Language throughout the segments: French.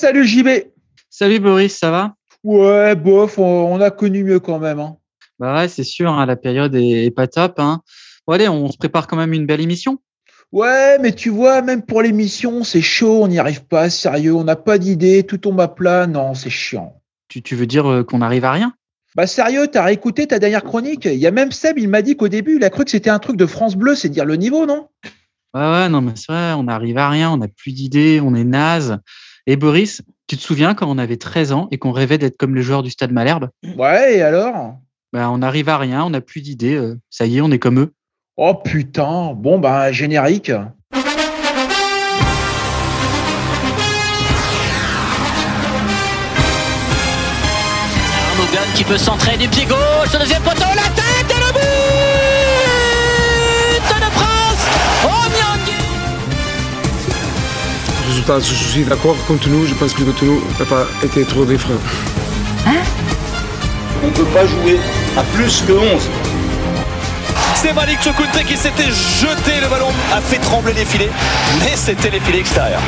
salut JB. Salut Boris, ça va? Ouais, bof, on, a connu mieux quand même. Hein. Bah ouais, c'est sûr, hein, la période est, pas top. Hein. Bon, allez, on se prépare quand même une belle émission. Ouais, mais tu vois, même pour l'émission, c'est chaud, on n'y arrive pas, sérieux, on n'a pas d'idée, tout tombe à plat, non, c'est chiant. Tu, tu veux dire euh, qu'on n'arrive à rien? Bah sérieux, t'as réécouté ta dernière chronique? Il y a même Seb, il m'a dit qu'au début, il a cru que c'était un truc de France Bleu, c'est dire le niveau, non? Ouais, ouais, non, mais c'est vrai, on n'arrive à rien, on n'a plus d'idées, on est naze. Et Boris, tu te souviens quand on avait 13 ans et qu'on rêvait d'être comme les joueurs du Stade Malherbe? Ouais, et alors? Bah, On n'arrive à rien, on n'a plus d'idées. Euh, ça y est, on est comme eux. Oh putain, bon, bah, générique. Qui peut centrer du pied gauche, deuxième poteau, la tête je suis d'accord contre nous. Je pense que le nous n'a pas été trop défrain. Hein? On ne peut pas jouer à plus que 11. C'est Malik Chokunte qui s'était jeté, le ballon a fait trembler les filets, mais c'était les filets extérieurs.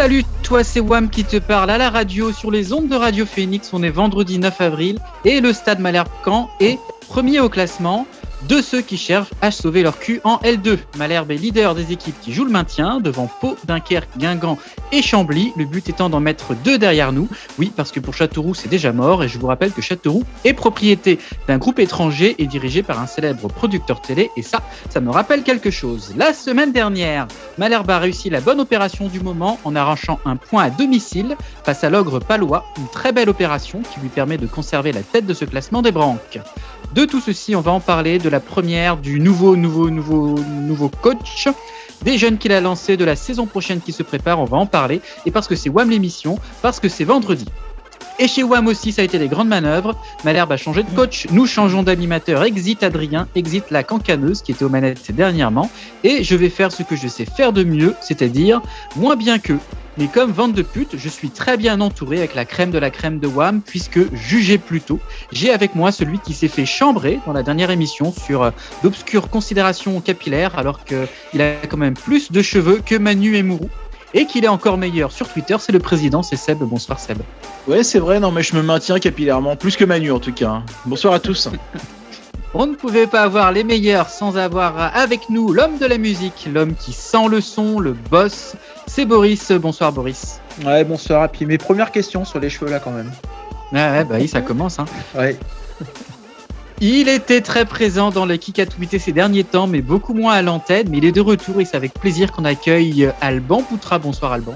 Salut, toi c'est Wam qui te parle à la radio sur les ondes de Radio Phoenix. On est vendredi 9 avril et le stade Malherbe Caen est premier au classement de ceux qui cherchent à sauver leur cul en L2. Malherbe est leader des équipes qui jouent le maintien, devant Pau, Dunkerque, Guingamp et Chambly, le but étant d'en mettre deux derrière nous. Oui, parce que pour Châteauroux, c'est déjà mort, et je vous rappelle que Châteauroux est propriété d'un groupe étranger et dirigé par un célèbre producteur télé, et ça, ça me rappelle quelque chose. La semaine dernière, Malherbe a réussi la bonne opération du moment en arrachant un point à domicile face à l'ogre palois, une très belle opération qui lui permet de conserver la tête de ce classement des branques. De tout ceci, on va en parler de la première du nouveau, nouveau, nouveau, nouveau coach, des jeunes qu'il a lancés, de la saison prochaine qui se prépare, on va en parler. Et parce que c'est WAM l'émission, parce que c'est vendredi. Et chez WAM aussi, ça a été des grandes manœuvres. Malherbe a changé de coach. Nous changeons d'animateur. Exit Adrien, exit la cancaneuse qui était aux manettes dernièrement. Et je vais faire ce que je sais faire de mieux, c'est-à-dire moins bien que. Mais comme vente de pute, je suis très bien entouré avec la crème de la crème de WAM, puisque, jugez plutôt, j'ai avec moi celui qui s'est fait chambrer dans la dernière émission sur euh, d'obscures considérations capillaires, alors qu'il a quand même plus de cheveux que Manu et Mourou. Et qu'il est encore meilleur sur Twitter, c'est le président, c'est Seb. Bonsoir Seb. Ouais, c'est vrai, non, mais je me maintiens capillairement, plus que Manu en tout cas. Hein. Bonsoir à tous. On ne pouvait pas avoir les meilleurs sans avoir avec nous l'homme de la musique, l'homme qui sent le son, le boss. C'est Boris. Bonsoir Boris. Ouais, bonsoir. Et puis mes premières questions sur les cheveux là quand même. Ouais, bah oui, ça commence. Hein. Ouais. Il était très présent dans le Kick ces derniers temps, mais beaucoup moins à l'antenne. Mais il est de retour et c'est avec plaisir qu'on accueille Alban Poutra. Bonsoir Alban.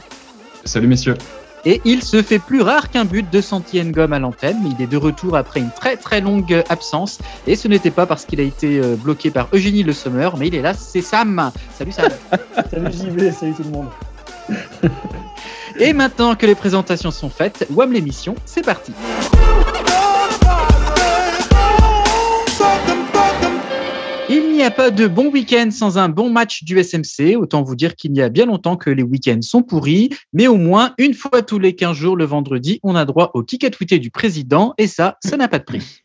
Salut messieurs. Et il se fait plus rare qu'un but de Santi Gomme à l'antenne, mais il est de retour après une très très longue absence. Et ce n'était pas parce qu'il a été euh, bloqué par Eugénie Le Sommer, mais il est là, c'est Sam. Salut Sam. salut JV, salut tout le monde. Et maintenant que les présentations sont faites, WAM l'émission, c'est parti. Il n'y a pas de bon week-end sans un bon match du SMC. Autant vous dire qu'il y a bien longtemps que les week-ends sont pourris, mais au moins une fois tous les 15 jours le vendredi, on a droit au kick à tweeter du président et ça, ça n'a pas de prix.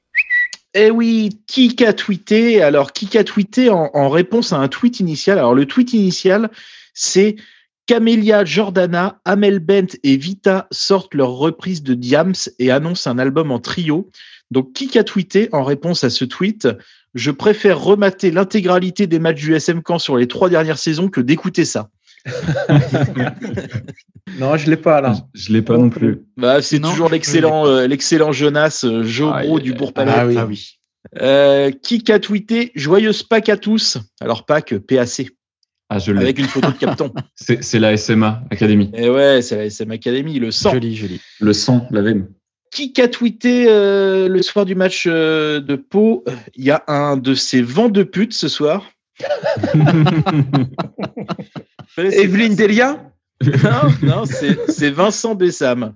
Eh oui, qui a tweeté? Alors, qui a tweeté en, en, réponse à un tweet initial? Alors, le tweet initial, c'est Camélia Jordana, Amel Bent et Vita sortent leur reprise de Diams et annoncent un album en trio. Donc, qui a tweeté en réponse à ce tweet? Je préfère remater l'intégralité des matchs du SM Camp sur les trois dernières saisons que d'écouter ça. non, je l'ai pas là. Je, l'ai pas non plus. Bah, c'est toujours l'excellent, euh, l'excellent Jonas euh, Jobro du Bourg-Palais. Ah oui. Ah oui. Euh, qui a tweeté? Joyeuse Pâques à tous Alors Pâques, PAC. Ah, je Avec une photo de Capton. c'est la SMA Academy. Et ouais, c'est la SMA Academy, le sang. Joli, joli. Le sang, la veine. Qui a tweeté euh, le soir du match euh, de Pau? Il y a un de ces vents de pute ce soir. Evelyne Delia? Non, non c'est Vincent Bessam.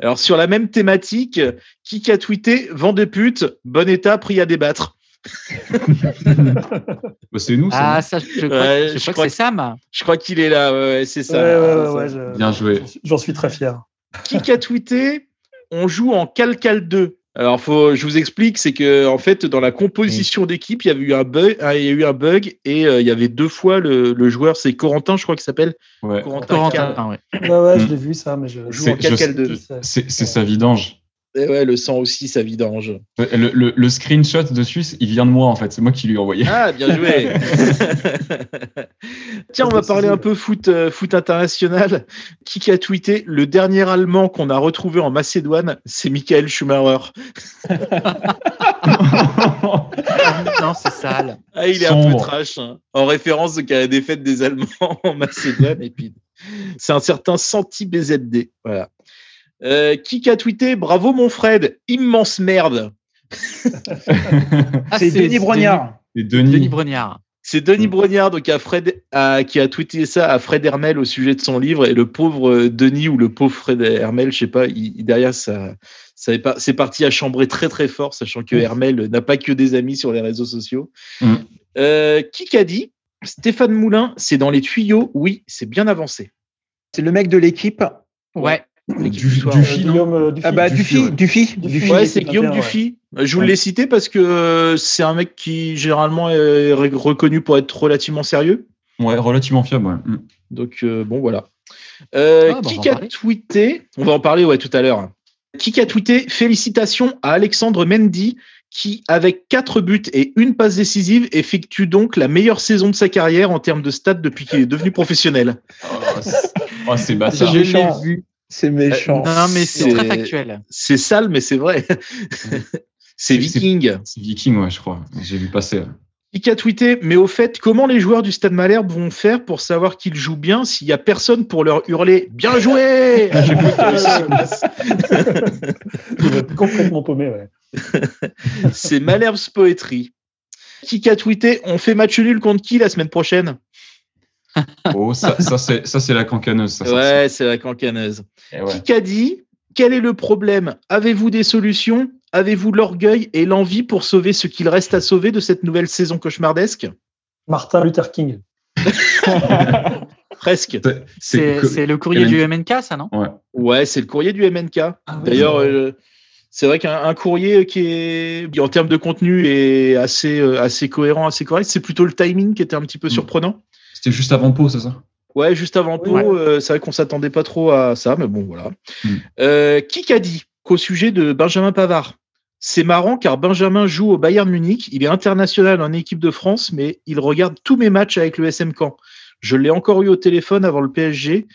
Alors, sur la même thématique, qui a tweeté Vent de pute, bon état, pris à débattre bah, c'est nous, ça. Ah, ça, je crois, que c'est Sam. Je crois qu'il est là, c'est ça. Bien joué. J'en suis très fier. Qui a tweeté On joue en Calcal 2 Alors, faut, je vous explique, c'est que en fait, dans la composition d'équipe, il y avait eu un bug, ah, il y a eu un bug et euh, il y avait deux fois le, le joueur, c'est Corentin, je crois qu'il s'appelle. Ouais. Corentin. Corentin, Cal- ouais. Ouais, ouais, je Mm. l'ai vu ça, mais je. joue en C'est- je 4-4-2. C'est c'est sa vidange. Et ouais, le sang aussi, ça vidange. Le, le, le screenshot dessus, il vient de moi en fait. C'est moi qui lui ai envoyé. Ah, bien joué. Tiens, on va parler un peu foot, euh, foot international. Qui a tweeté le dernier Allemand qu'on a retrouvé en Macédoine, c'est Michael Schumacher. non, c'est sale. Ah, il est un peu trash, hein. en référence à la défaite des Allemands en Macédoine. Et puis, c'est un certain Santi BZD. Voilà. Euh, qui a tweeté Bravo mon Fred, immense merde. Ah, c'est Denis Brognard. Et Denis, Denis. Brognard. C'est Denis Mm. Brognard donc à Fred, à- qui a tweeté ça à Fred Hermel au sujet de son livre et le pauvre euh, Denis ou le pauvre Fred Hermel, je sais pas, il, il- derrière ça, ça c'est parti à chambrer très très fort, sachant que Hermel n'a pas que des amis sur les réseaux sociaux. Mm. Euh, qui a dit Stéphane Moulin, c'est dans les tuyaux, oui, c'est bien avancé. C'est le mec de l'équipe. Ouais. Euh, Guillaume euh, Dufy. Ah bah Dufy, Dufy, ouais. Dufy, Dufy. Dufy. Ouais, Oui, c'est Guillaume Dufy. Je vous l'ai cité parce que euh, c'est un mec qui généralement est re- reconnu pour être relativement sérieux. Ouais, relativement fiable. Ouais. Mm. Donc euh, bon voilà. Euh, Ah, bah, on va en qui a parler. tweeté On va en parler ouais tout à l'heure. Qui a tweeté Félicitations à Alexandre Mendy qui, avec quatre buts et une passe décisive, effectue donc la meilleure saison de sa carrière en termes de stats depuis qu'il est devenu professionnel. Oh, c'est- oh. C'est méchant. Non, mais c'est très factuel. C'est sale, mais c'est vrai. c'est Viking. C'est Viking, ouais, je crois. J'ai vu passer. Qui a tweeté Mais au fait, comment les joueurs du Stade Malherbe vont faire pour savoir qu'ils jouent bien s'il y a personne pour leur hurler Bien joué Il va être complètement paumé, ouais. C'est Malherbe's Poetry. Qui a tweeté On fait match nul contre qui la semaine prochaine? Oh, ça, ça c'est ça, c'est la cancaneuse. Ça, Ouais, c'est la cancaneuse. Eh ouais. Qui a dit? Quel est le problème? Avez-vous des solutions? Avez-vous l'orgueil et l'envie pour sauver ce qu'il reste à sauver de cette nouvelle saison cauchemardesque? Martin Luther King. Presque. C'est- le courrier du MNK, ça, non? Ouais. Ouais, c'est le courrier du MNK. Ah D'ailleurs, c'est vrai. euh, c'est vrai qu'un un courrier qui est, en termes de contenu, est assez, euh, assez cohérent, assez correct. C'est plutôt le timing qui était un petit peu Mm. surprenant. C'était juste avant Pau, c'est ça? Ouais, juste avant Pau, Ouais. euh, c'est vrai qu'on s'attendait pas trop à ça, mais bon, voilà. Mm. Euh, qui a dit qu'au sujet de Benjamin Pavard? C'est marrant car Benjamin joue au Bayern Munich, il est international en équipe de France, mais il regarde tous mes matchs avec le SM Caen. Je l'ai encore eu au téléphone avant le PSG.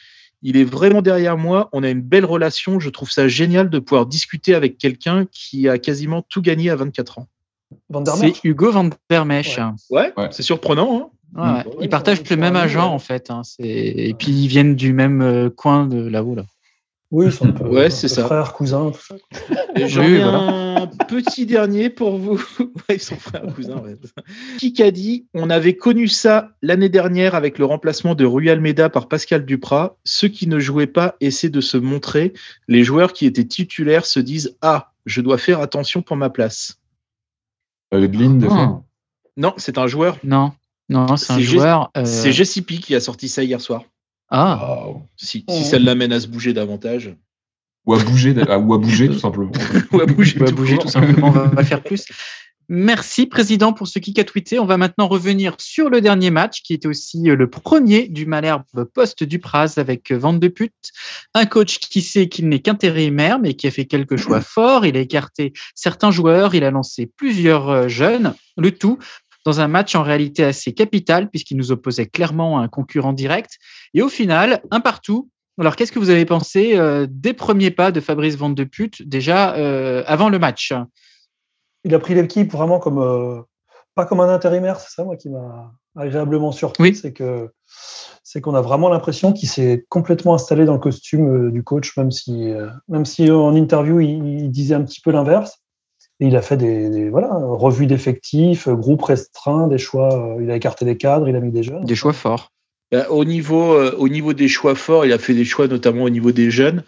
Il est vraiment derrière moi. On a une belle relation. Je trouve ça génial de pouvoir discuter avec quelqu'un qui a quasiment tout gagné à 24 ans. C'est Hugo Van der Mesch. Ouais. Ouais, Ouais. c'est surprenant. Hein Ouais, ouais. Ouais, Ils partagent le même agent, en fait. hein. Et puis, ils viennent du même euh, coin de là-haut. Là. Oui, ils sont un peu, Ouais, un c'est peu ça. frères, cousins, tout ça. J'en ai un petit dernier pour vous. Ouais, ils sont frères cousins. Ouais. Qui a dit On avait connu ça l'année dernière avec le remplacement de Rui Almeida par Pascal Duprat. Ceux qui ne jouaient pas essaient de se montrer. Les joueurs qui étaient titulaires se disent Ah, je dois faire attention pour ma place. Euh, des Ah. fois. Non, c'est un joueur. Non, non, c'est un joueur. euh, C'est JCP qui a sorti ça hier soir. Ah, Si, Oh. si ça l'amène à se bouger davantage. Ou à bouger, à- ou à bouger tout simplement. Ou à bouger, tout bouger court. tout simplement, on va pas faire plus. Merci, Président, pour ce qui a tweeté. On va maintenant revenir sur le dernier match, qui était aussi euh, le premier du Malherbe poste du Praz avec euh, Vente de Pute. Un coach qui sait qu'il n'est qu'intérimaire, mais qui a fait quelques choix forts. Il a écarté certains joueurs, il a lancé plusieurs euh, jeunes, le tout dans un match en réalité assez capital, puisqu'il nous opposait clairement à un concurrent direct. Et au final, un partout. Alors, qu'est-ce que vous avez pensé des premiers pas de Fabrice Vente de Pute, déjà euh, avant le match? Il a pris l'équipe vraiment comme euh, pas comme un intérimaire, c'est ça moi qui m'a agréablement surpris, Oui. c'est que c'est qu'on a vraiment l'impression qu'il s'est complètement installé dans le costume euh, du coach, même si euh, même si euh, en interview il, il disait un petit peu l'inverse. Et il a fait des, des- voilà revues d'effectifs, euh, groupe restreint, des choix. il a écarté des cadres, il a mis des jeunes. Des choix forts. Au, niveau, au niveau des choix forts, il a fait des choix notamment au niveau des jeunes.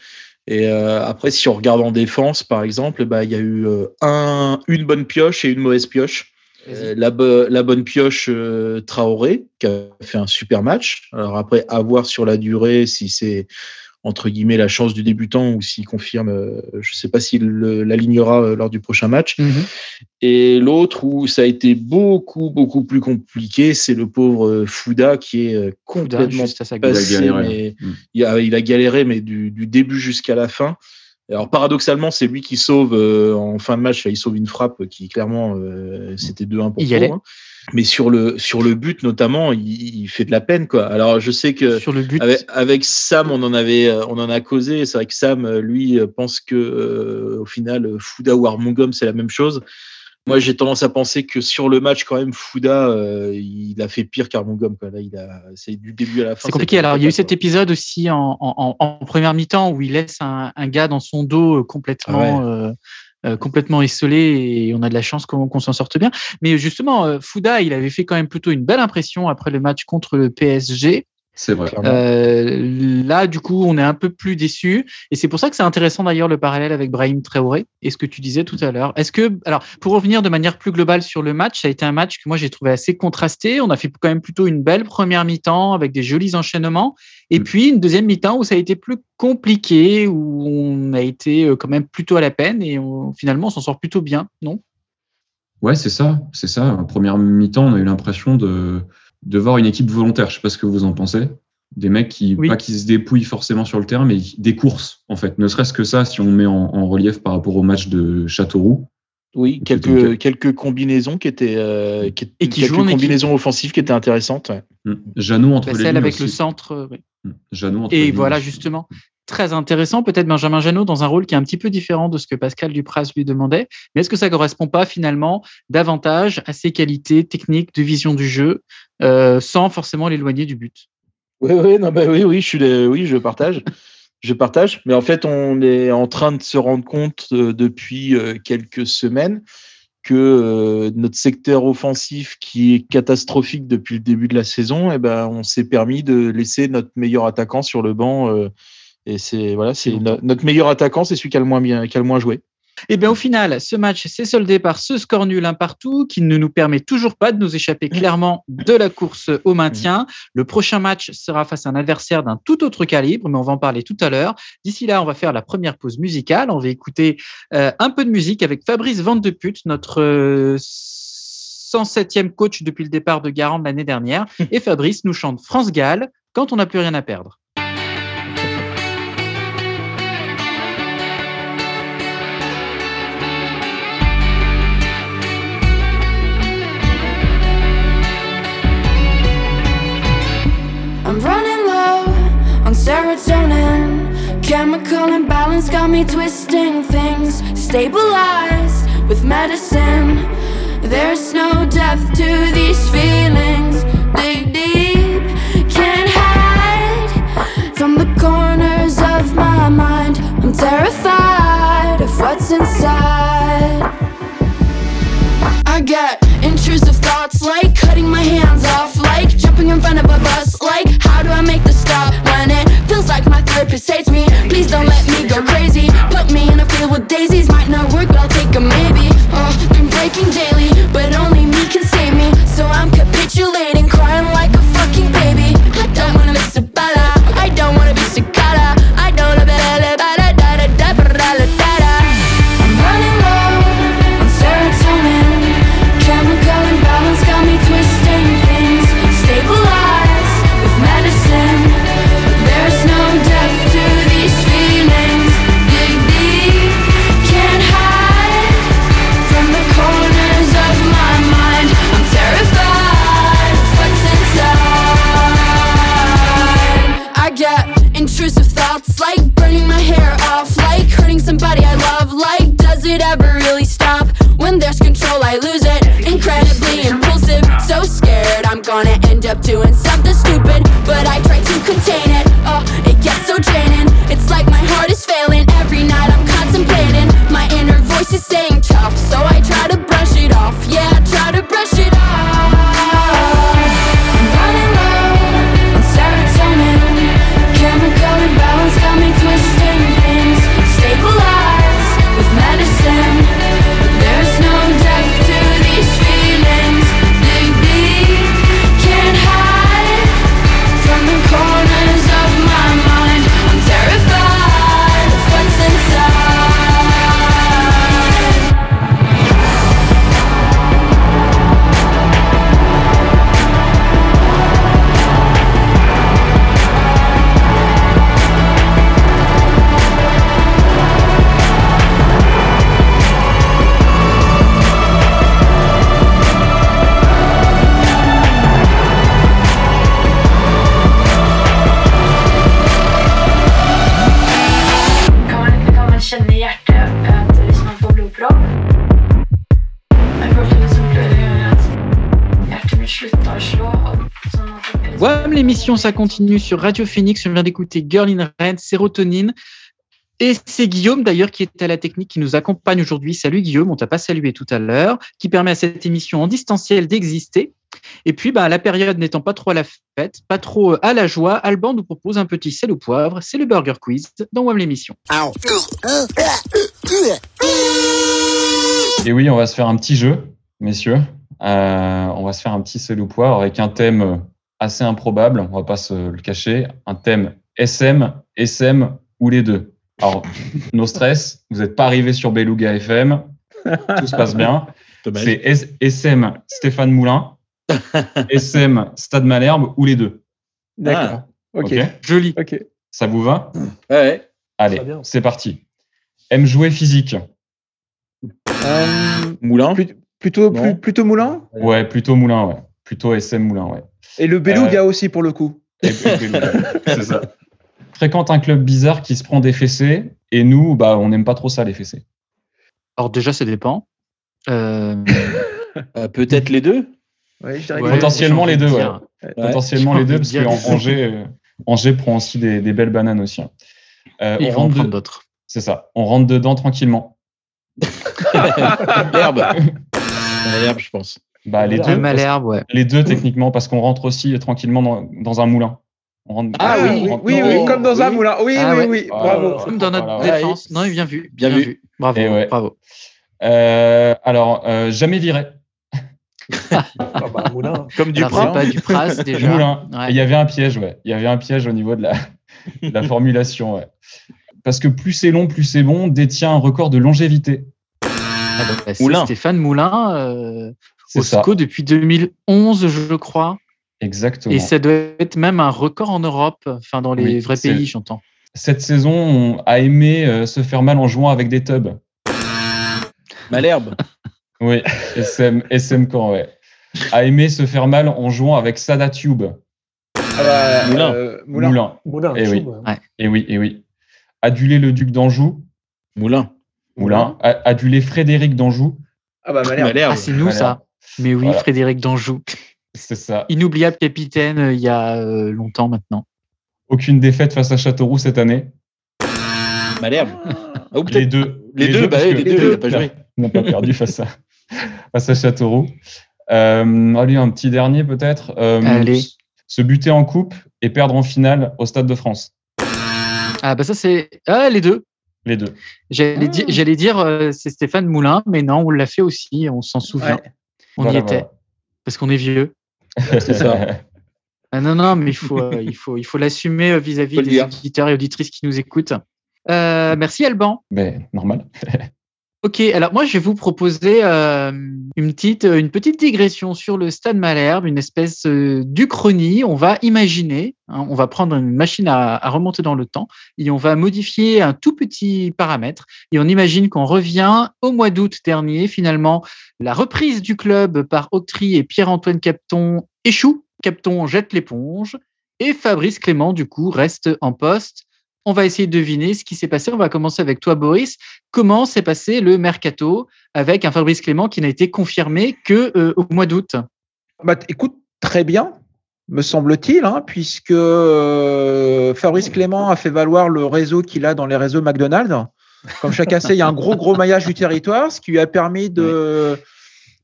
Et euh, après, si on regarde en défense, par exemple, bah, il y a eu euh, un, une bonne pioche et une mauvaise pioche. Euh, la, bo- la bonne pioche euh, Traoré, qui a fait un super match. Alors après, à voir sur la durée si c'est entre guillemets la chance du débutant ou s'il confirme, euh, je sais pas s'il l'alignera euh, lors du prochain match. Mhm. Et l'autre où ça a été beaucoup beaucoup plus compliqué, c'est le pauvre euh, Fouda qui est Fouda, complètement juste à sa gueule. passé, galéré. mais Mm. il a, il a galéré, mais du, du début jusqu'à la fin. Alors paradoxalement, c'est lui qui sauve euh, en fin de match. Il sauve une frappe qui clairement euh, c'était 2-1 pour Il y Pau, allait. hein. Mais sur le sur le but notamment, il, il fait de la peine quoi. Alors je sais que Sur le but. avec, avec Sam, on en avait, euh, on en a causé. C'est vrai que Sam, euh, lui, euh, pense que euh, au final, Fouda ou Armongom, c'est la même chose. Moi, j'ai tendance à penser que sur le match, quand même, Fouda, euh, il a fait pire qu'Armongom. Là, il a, c'est du début à la fin. C'est compliqué. Alors, il y a eu cet épisode aussi en, en, en première mi-temps où il laisse un, un gars dans son dos complètement, euh, euh, complètement esselé et on a de la chance qu'on qu'on s'en sorte bien. Mais justement, euh, Fouda, il avait fait quand même plutôt une belle impression après le match contre le PSG. C'est vrai. Euh, là, du coup, on est un peu plus déçu. Et c'est pour ça que c'est intéressant d'ailleurs le parallèle avec Brahim Traoré et ce que tu disais tout à l'heure. Est-ce que, alors, pour revenir de manière plus globale sur le match, ça a été un match que moi j'ai trouvé assez contrasté. On a fait quand même plutôt une belle première mi-temps avec des jolis enchaînements. Et Mm. puis une deuxième mi-temps où ça a été plus compliqué, où on a été euh, quand même plutôt à la peine et on- finalement on s'en sort plutôt bien, non? Ouais, c'est ça, c'est ça. En première mi-temps, on a eu l'impression de, de voir une équipe volontaire. Je sais pas ce que vous en pensez. Des mecs qui, Oui. pas qui se dépouillent forcément sur le terrain, mais des courses, en fait. Ne serait-ce que ça, si on met en, en relief par rapport au match de Châteauroux. Oui, quelques, une- quelques combinaisons qui étaient, euh, qui, Et qui quelques jouent en équipe. combinaisons offensives qui étaient intéressantes. ouais. Mm. Jeannot entre Bah, les Celle lignes avec aussi. le centre. euh, oui. Mm. Jeannot entre Et les lignes voilà, aussi. justement, très intéressant. Peut-être Benjamin Janot dans un rôle qui est un petit peu différent de ce que Pascal Dupras lui demandait. Mais est-ce que ça correspond pas finalement davantage à ses qualités techniques de vision du jeu euh, sans forcément l'éloigner du but? Oui, oui, oui, je partage. Je mais en fait, on est en train de se rendre compte euh, depuis euh, quelques semaines que notre secteur offensif, qui est catastrophique depuis le début de la saison, eh ben, on s'est permis de laisser notre meilleur attaquant sur le banc. Euh, et c'est voilà, c'est no- notre meilleur attaquant, c'est celui qui a le moins bien, qui a le moins joué. Eh bien, au final, ce match s'est soldé par ce score nul un partout qui ne nous permet toujours pas de nous échapper clairement de la course au maintien. Le prochain match sera face à un adversaire d'un tout autre calibre, mais on va en parler tout à l'heure. D'ici là, on va faire la première pause musicale. On va écouter euh, un peu de musique avec Fabrice Van de Put, notre euh, 107e coach depuis le départ de Garand l'année dernière. Et Fabrice nous chante France Gall quand on n'a plus rien à perdre. On serotonin. Chemical imbalance got me twisting things. Stabilized with medicine. There's no depth to these feelings. Dig deep, can't hide from the corners of my mind. I'm terrified of what's inside. I get intrusive thoughts like cutting my hands off, like jumping in front of a bus, my me? Please don't let me go crazy. Put me in a field with daisies, might not work, but I'll take a maybe. Oh, been breaking daily, l'émission, ça continue sur Radio Phoenix. On vient d'écouter Girl in Red, Sérotonine. Et c'est Guillaume d'ailleurs qui est à la technique qui nous accompagne aujourd'hui. Salut Guillaume, on t'a pas salué tout à l'heure, qui permet à cette émission en distanciel d'exister. Et puis, bah, la période n'étant pas trop à la fête, pas trop à la joie, Alban nous propose un petit sel au poivre. C'est le Burger Quiz dans WAM l'émission. Et oui, on va se faire un petit jeu, messieurs. Euh, on va se faire un petit sel au poivre avec un thème assez improbable, on va pas se le cacher, un thème SM, SM ou les deux. Alors, no stress, vous n'êtes pas arrivé sur Beluga FM, tout se passe bien. C'est SM Stéphane Moulin, SM Stade Malherbe ou les deux. D'accord. Ok. Joli. Ok. Ça vous va Ouais. Allez, c'est parti. Aime jouer physique Euh, Moulin. plutôt, plutôt Moulin? Ouais, plutôt Moulin, ouais. Plutôt SM Moulin, ouais. Et le Beluga aussi pour le coup. Et- et- et- c'est ça. Fréquente un club bizarre qui se prend des fessées et nous, bah, on n'aime pas trop ça, les fessées. Alors déjà, ça dépend. Euh, Euh, Peut-être les deux. Ouais, ouais, Potentiellement les de deux. Ouais. Potentiellement les deux, parce qu'en les Angers, euh, Angers prend aussi des, des belles bananes aussi. hein. Euh, Ils on vont en rentre prendre de- d'autres. C'est ça. On rentre dedans tranquillement. L'herbe. L'herbe, je pense. Bah, les, deux, Le Malherbe, ouais. les deux, techniquement, parce qu'on rentre aussi tranquillement dans, dans un moulin. On rentre- Ah oui, rentre- oui, comme dans un moulin. Oui, Ah oui, oui. Ah, Bravo. Comme dans notre Voilà, ouais. défense. Non, bien vu. Bien vu. Bravo. Ouais. Bravo. Euh, alors, euh, jamais viré. Ah bah, Moulin. Comme du pas du Pras déjà. Moulin. Ouais. Il y avait un piège, ouais. Il y avait un piège au niveau de la, de la formulation, ouais. Parce que plus c'est long, plus c'est bon, détient un record de longévité. Ah bah. Stéphane Moulin euh, au ça. SCO depuis 2011, je crois. Exactement. Et ça doit être même un record en Europe, enfin dans les Oui, vrais pays, j'entends. Cette saison, on a aimé euh, se faire mal en jouant avec des tubs. Malherbe. Oui, SM, SM quand, ouais. A aimé se faire mal en jouant avec Sada Tube. Ah bah, Moulin. euh, Moulin. Moulin. Moulin. Eh Choub, oui. ouais. Et oui, et oui. Aduler le duc d'Anjou. Moulin. Moulin. A- Aduler Frédéric d'Anjou. Ah bah, Malherbe. Malherbe. Ah, c'est nous ça. Mais oui, Voilà. Frédéric Danjou. C'est ça. Inoubliable capitaine euh, il y a euh, longtemps maintenant. Aucune défaite face à Châteauroux cette année. Malherbe. Ah, ou Les deux. les deux, bah que les deux, il a pas joué. On n'a pas perdu face à, face à Châteauroux. Euh, allez, un petit dernier peut-être. Euh, Allez. Se buter en coupe et perdre en finale au Stade de France. Ah bah ça c'est ah, les deux. Les deux. J'allais Ah. dire, euh, c'est Stéphane Moulin, mais non, on l'a fait aussi, on s'en souvient. Ouais. On Voilà, y était voilà. parce qu'on est vieux. C'est ça. Ah non non, mais il faut euh, il faut il faut l'assumer euh, vis-à-vis des auditeurs et auditrices qui nous écoutent. Euh, merci Alban. Mais normal. Ok, alors moi je vais vous proposer euh, une petite une petite digression sur le Stade Malherbe, une espèce euh, d'uchronie. On va imaginer, hein, on va prendre une machine à, à remonter dans le temps et on va modifier un tout petit paramètre et on imagine qu'on revient au mois d'août dernier. Finalement, la reprise du club par Octry et Pierre-Antoine Capton échoue. Capton jette l'éponge et Fabrice Clément du coup reste en poste. On va essayer de deviner ce qui s'est passé. On va commencer avec toi, Boris comment s'est passé le mercato avec un Fabrice Clément qui n'a été confirmé que euh, au mois d'août? Bah, écoute, très bien, me semble-t-il, hein, puisque euh, Fabrice Clément a fait valoir le réseau qu'il a dans les réseaux McDonald's. Comme chacun sait, il y a un gros, gros maillage du territoire, ce qui lui a permis de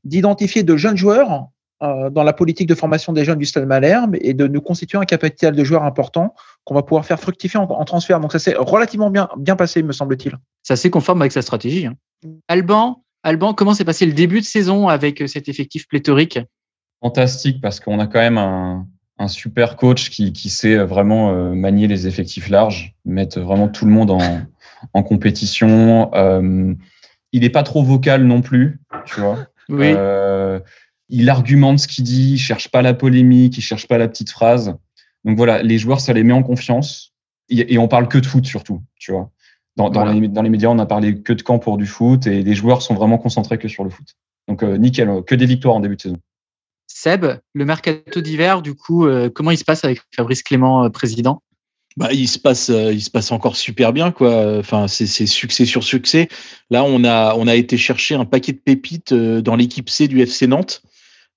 d'identifier de jeunes joueurs dans la politique de formation des jeunes du Stade Malherbe et de nous constituer un capital de joueurs important qu'on va pouvoir faire fructifier en, en transfert. Donc ça s'est relativement bien, bien passé, me semble-t-il. C'est assez conforme avec sa stratégie. hein. Alban, Alban, comment s'est passé le début de saison avec euh, cet effectif pléthorique? Fantastique parce qu'on a quand même un, un super coach qui, qui sait vraiment euh, manier les effectifs larges, mettre vraiment tout le monde en, en compétition. Euh, il n'est pas trop vocal non plus, tu vois. Oui. Euh, il argumente ce qu'il dit, il cherche pas la polémique, il cherche pas la petite phrase. Donc voilà, les joueurs, ça les met en confiance. Et, et on parle que de foot surtout, tu vois. Dans, dans, Voilà. les, dans les médias, on a parlé que de camp pour du foot et les joueurs sont vraiment concentrés que sur le foot. Donc euh, nickel, euh, que des victoires en début de saison. Seb, le mercato d'hiver, du coup, euh, comment il se passe avec Fabrice Clément, euh, président? Bah, il se passe, euh, il se passe encore super bien, quoi. Enfin, c'est c'est succès sur succès. Là, on a, on a été chercher un paquet de pépites euh, dans l'équipe C du FC Nantes.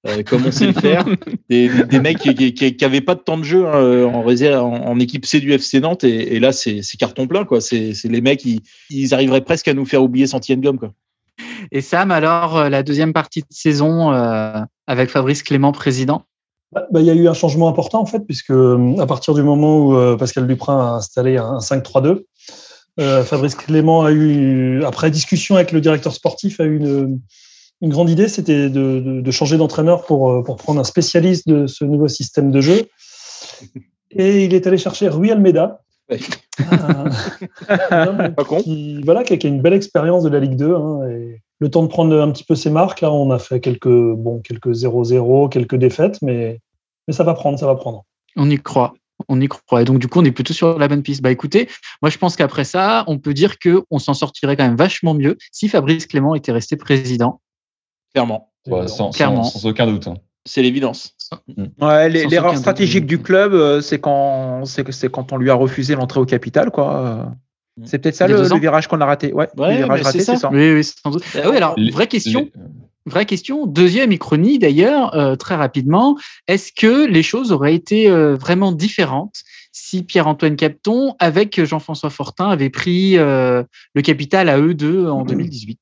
Euh, comme on sait le faire. Des, des mecs qui, qui, qui, qui avaient pas de temps de jeu hein, en, réserve, en, en équipe C du FC Nantes et, et là c'est carton plein quoi. C'est les mecs ils, ils arriveraient presque à nous faire oublier Santienne Gomme quoi. Et Sam, alors, euh, la deuxième partie de saison euh, avec Fabrice Clément président? Bah, bah, Il y a eu un changement important, en fait, puisque euh, à partir du moment où euh, Pascal Duprin a installé un 5-3-2, euh, Fabrice Clément a eu, après discussion avec le directeur sportif, a eu une, une grande idée, c'était de, de, de changer d'entraîneur pour, euh, pour prendre un spécialiste de ce nouveau système de jeu. Et il est allé chercher Rui Almeida. Ouais. Un- Pas con. qui, voilà, qui a, qui a une belle expérience de la Ligue 2. hein, et le temps de prendre un petit peu ses marques. Là, on a fait quelques, bon, quelques 0-0, quelques défaites, mais, mais ça va prendre, ça va prendre. On y croit. On y croit. Et donc, du coup, on est plutôt sur la bonne piste. Bah écoutez, moi, je pense qu'après ça, on peut dire qu'on s'en sortirait quand même vachement mieux si Fabrice Clément était resté président. Clairement. Ouais, sans, Clairement. sans, sans aucun doute. hein. C'est l'évidence. Ouais, Sans l'erreur stratégique doute. du club, euh, c'est quand, c'est que- c'est quand on lui a refusé l'entrée au capital, quoi. Euh, C'est peut-être ça le, virage qu'on a raté. Ouais, Ouais, le virage mais raté, c'est ça. Oui, oui, sans doute. Ah oui, alors, Les- vraie question. les- Vraie question. Deuxième ichronie, d'ailleurs, euh, très rapidement. Est-ce que les choses auraient été euh, vraiment différentes si Pierre-Antoine Capton, avec Jean-François Fortin, avait pris euh, le capital à eux deux en 2018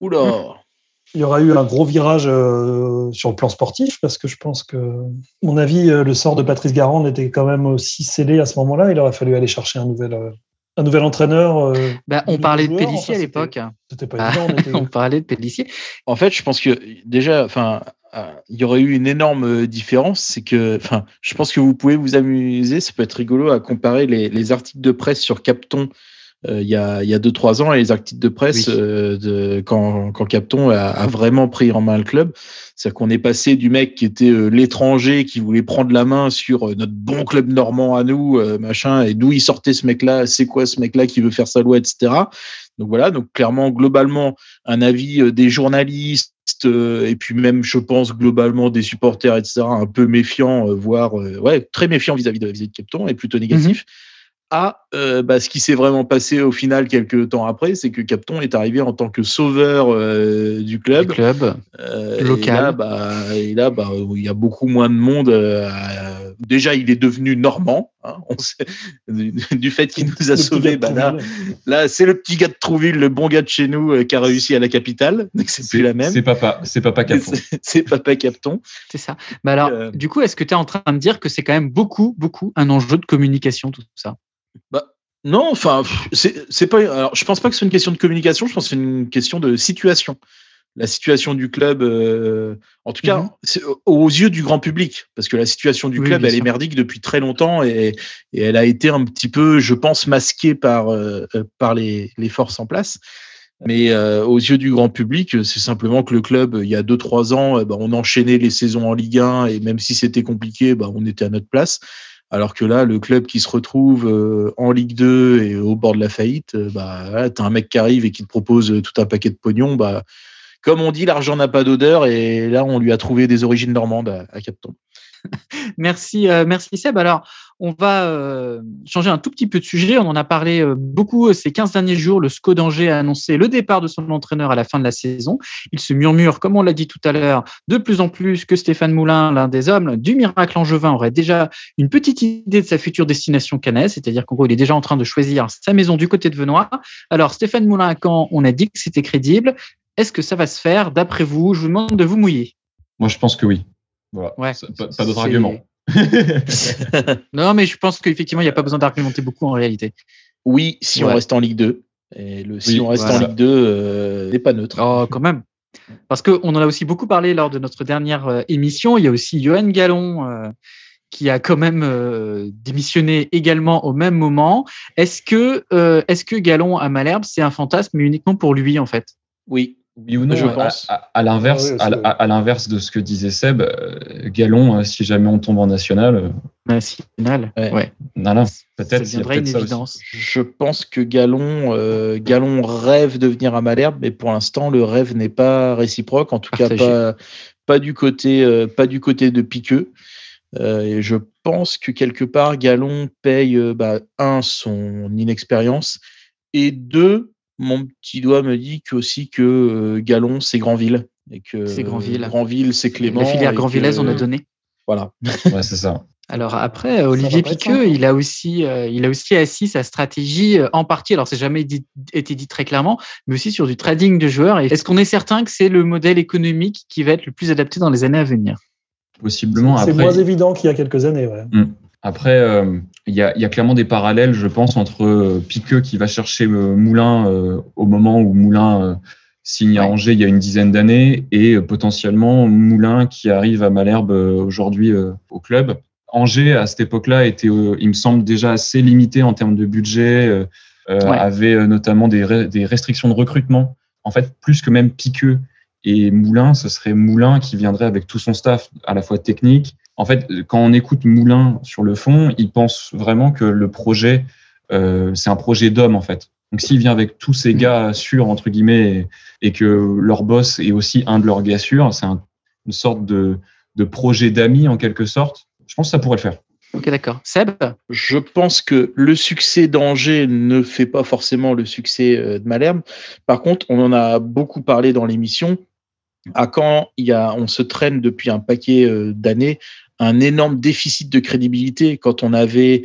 Oula. Il y aura eu un gros virage euh, sur le plan sportif parce que je pense que, à mon avis, euh, le sort de Patrice Garand était quand même aussi scellé à ce moment-là. Il aurait fallu aller chercher un nouvel, euh, un nouvel entraîneur. euh, bah, On parlait de Pellissier à l'époque. C'était pas Ah, évident. on était- on parlait de Pellissier. En fait, je pense que déjà, enfin, il y aurait eu une énorme différence. C'est que, enfin, je pense que vous pouvez vous amuser. Ça peut être rigolo à comparer les, les articles de presse sur Capton il y a y a deux trois ans et les articles de presse Oui. euh, de quand quand Capton a, a vraiment pris en main le club. C'est-à-dire qu'on est passé du mec qui était euh, l'étranger qui voulait prendre la main sur euh, notre bon club normand à nous, euh, machin, et d'où il sortait ce mec-là, c'est quoi ce mec-là qui veut faire sa loi, etc. Donc voilà, donc clairement, globalement, un avis euh, des journalistes euh, et puis même, je pense, globalement des supporters, etc., un peu méfiant, euh, voire euh, ouais, très méfiant vis-à-vis de la visite de Capton et plutôt négatif. À euh, bah, ce qui s'est vraiment passé au final quelques temps après, c'est que Capton est arrivé en tant que sauveur euh, du Le club. club. Euh, Local. Et là, bah, et là bah, il y a beaucoup moins de monde. euh, déjà, il est devenu normand. hein, on sait, du, du fait qu'il nous a sauvés, bah, là, c'est le petit gars de Trouville, le bon gars de chez nous euh, qui a réussi à la capitale. C'est plus la même. C'est papa, c'est papa Capon. C'est- C'est Papa Capton. C'est ça. Bah alors, Euh, du coup, est-ce que tu es en train de dire que c'est quand même beaucoup, beaucoup un enjeu de communication, tout ça? Non, enfin, c'est pas. Alors, je pense pas que c'est une question de communication. Je pense que c'est une question de situation. La situation du club, euh, en tout cas, Mhm. aux- yeux du grand public, parce que la situation du Oui, club, elle est merdique depuis très longtemps et, et elle a été un petit peu, je pense, masquée par euh, euh, par les, les forces en place. Mais euh, aux yeux du grand public, c'est simplement que le club, il y a deux trois ans, euh, bah, on enchaînait les saisons en Ligue 1 et même si c'était compliqué, bah, on était à notre place. Alors que là, le club qui se retrouve euh, en Ligue 2 et au bord de la faillite, euh, bah, t'as un mec qui arrive et qui te propose euh, tout un paquet de pognon. Bah, comme on dit, l'argent n'a pas d'odeur et là, on lui a trouvé des origines normandes à, à Capton. Merci, merci Seb. Alors, on va euh, changer un tout petit peu de sujet. On en a parlé euh, beaucoup euh, ces 15 derniers jours. Le SCO d'Angers a annoncé le départ de son entraîneur à la fin de la saison. Il se murmure, comme on l'a dit tout à l'heure, de plus en plus que Stéphane Moulin, l'un des hommes du miracle angevin, aurait déjà une petite idée de sa future destination cannaise, c'est-à-dire qu'en gros, il est déjà en train de choisir sa maison du côté de Venoix. Alors, Stéphane Moulin, à Caen, on a dit que c'était crédible. Est-ce que ça va se faire? D'après vous Je vous demande de vous mouiller. Moi, je pense que oui. Voilà. Ouais. Pas, pas d'autre argument. Non, mais je pense qu'effectivement, il n'y a pas besoin d'argumenter beaucoup en réalité. Oui, si on reste en Ligue 2. Et le si Oui, on reste voilà. en Ligue 2 euh, n'est pas neutre. Oh, quand même. Parce qu'on en a aussi beaucoup parlé lors de notre dernière euh, émission. Il y a aussi Johan Gallon euh, qui a quand même euh, démissionné également au même moment. Est-ce que, euh, est-ce que Gallon à Malherbe, c'est un fantasme, mais uniquement pour lui, en fait Oui, Oui ou non, Je à- pense. À, à l'inverse, Ah oui, à, c'est- à- à l'inverse de ce que disait Seb, euh, Galon, euh, si jamais on tombe en national, euh, Ouais, final, Ouais. ouais. Ça peut-être. il y a deviendrait une ça aussi. évidence. je pense que Galon, euh, Galon rêve de venir à Malherbe, mais pour l'instant, le rêve n'est pas réciproque. En tout cas, pas, pas, du côté, euh, pas du côté de Piqueux. Euh, et je pense que quelque part, Galon paye, euh, bah, un, son inexpérience, et deux, mon petit doigt me dit que aussi que euh, Galon, c'est Granville. Et que C'est Granville. Granville, c'est Clément. La filière et Grandvillaise, que- on a donné. Voilà. Ouais, c'est ça. Alors après, Olivier Piqueux, simple. il a aussi, euh, il a aussi assis sa stratégie euh, en partie. Alors c'est jamais dit- été dit très clairement, mais aussi sur du trading de joueurs. Est-ce qu'on est certain que c'est le modèle économique qui va être le plus adapté dans les années à venir? Possiblement. C'est moins évident qu'il y a quelques années. Ouais. Après, euh, il y, a, y a clairement des parallèles, je pense, entre euh, Piqueux qui va chercher euh, Moulin au moment où Moulin signe à. Angers il y a une dizaine d'années et potentiellement Moulin qui arrive à Malherbe aujourd'hui au club. Angers, à cette époque-là, était, il me semble, déjà assez limité en termes de budget, Ouais. avait notamment des, des restrictions de recrutement. En fait, plus que même Piqueux et Moulin, ce serait Moulin qui viendrait avec tout son staff, à la fois technique. En fait, quand on écoute Moulin sur le fond, il pense vraiment que le projet, euh, c'est un projet d'homme, en fait. Donc, s'il vient avec tous ces gars sûrs, entre guillemets, et, et que leur boss est aussi un de leurs gars sûrs, c'est un- une sorte de, de projet d'amis, en quelque sorte, je pense que ça pourrait le faire. Ok, d'accord. Seb? Je pense que le succès d'Angers ne fait pas forcément le succès euh, de Malherbe. Par contre, on en a beaucoup parlé dans l'émission. À quand il y a, on se traîne depuis un paquet euh, d'années un énorme déficit de crédibilité quand on avait,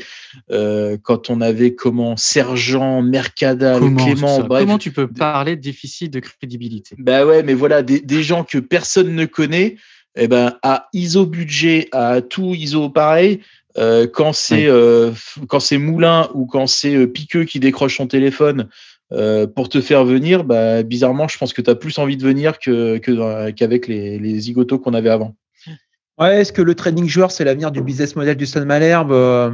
euh, quand on avait comment Sergent, Mercadal, Comment, Clément, bref, Comment tu peux parler de déficit de crédibilité? Bah ouais, mais voilà, des, des gens que personne ne connaît, eh ben, à ISO budget, à tout ISO pareil, euh, quand c'est euh, quand c'est Moulin ou quand c'est Piqueux qui décroche son téléphone euh, pour te faire venir, bah, bizarrement, je pense que tu as plus envie de venir que qu'avec les, les zigotos qu'on avait avant. Ouais, est-ce que le trading joueur, c'est l'avenir du business model du Stade Malherbe Euh,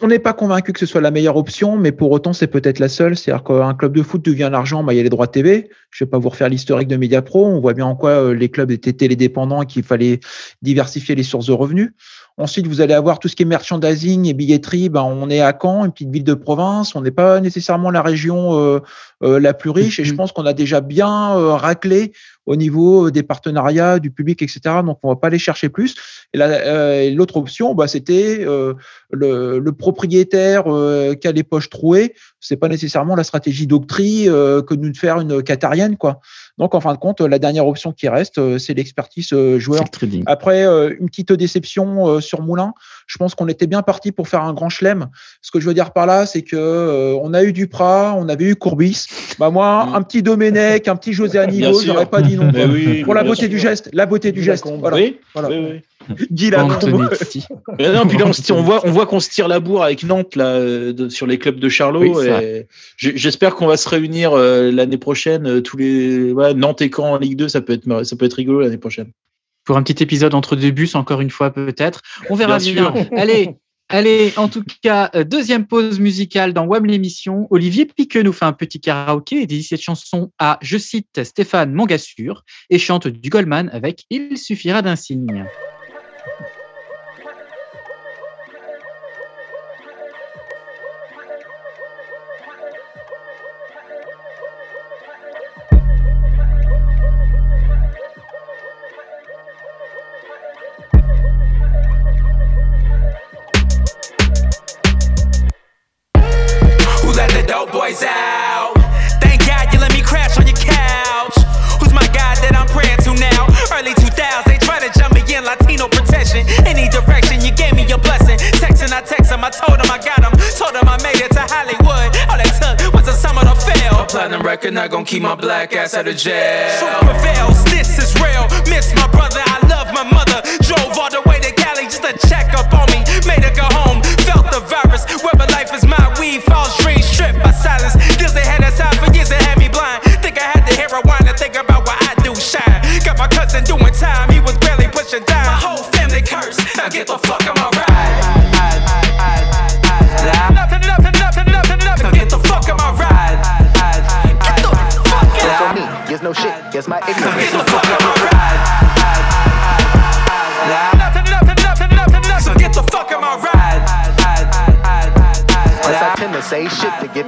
On n'est pas convaincu que ce soit la meilleure option, mais pour autant, c'est peut-être la seule. C'est-à-dire qu'un club de foot devient l'argent, bah, il y a les droits TV. Je ne vais pas vous refaire l'historique de Mediapro. On voit bien en quoi euh, les clubs étaient télédépendants et qu'il fallait diversifier les sources de revenus. Ensuite, vous allez avoir tout ce qui est merchandising et billetterie. Ben, on est à Caen, une petite ville de province. On n'est pas nécessairement la région euh, euh, la plus riche. Et je pense qu'on a déjà bien euh, raclé au niveau des partenariats, du public, etc. Donc, on va pas aller chercher plus. Et la- euh, l'autre option, bah, c'était euh, le, le propriétaire euh, qui a les poches trouées. C'est pas nécessairement la stratégie d'octroi euh, que de nous faire une qatarienne, quoi. Donc, en fin de compte, la dernière option qui reste, euh, c'est l'expertise joueur. Le trading. Après, euh, une petite déception euh, sur Moulin. Je pense qu'on était bien parti pour faire un grand chelem. Ce que je veux dire par là, c'est que euh, on a eu Duprat, on avait eu Courbis. Bah moi, un petit Domenech, un petit José Mm. Sûr. j'aurais pas dit non. Mais oui, pour la beauté sûr. du geste, la beauté du geste. Voilà. Oui, voilà. oui, oui. Dis la Antonetti. Mais non, puis là, on, se tire- on voit, on voit qu'on se tire la bourre avec Nantes là, euh, de- sur les clubs de Charlot. Et J'espère qu'on va se réunir euh, l'année prochaine. euh, tous les ouais, Nantes et Caen en Ligue 2, ça peut être, ça peut être rigolo l'année prochaine. Pour un petit épisode entre deux bus, encore une fois peut-être. On verra Bien bien. Allez, allez. En tout cas, euh, deuxième pause musicale dans WAM l'émission. Olivier Piqueux nous fait un petit karaoké et dédie cette chanson à, je cite, Stéphane Mongassure et chante du Goldman avec Il suffira d'un signe. Not gonna keep my black ass out of jail. Truth prevails, this is real. Miss my brother, I love my mother. Drove all the way to Cali just to check up on me. Made her go home, felt the virus. Whether life is my weed, false dreams, stripped by silence. Deals they had aside for years that had me blind. Think I had to hear a think about what I do shine. Got my cousin doing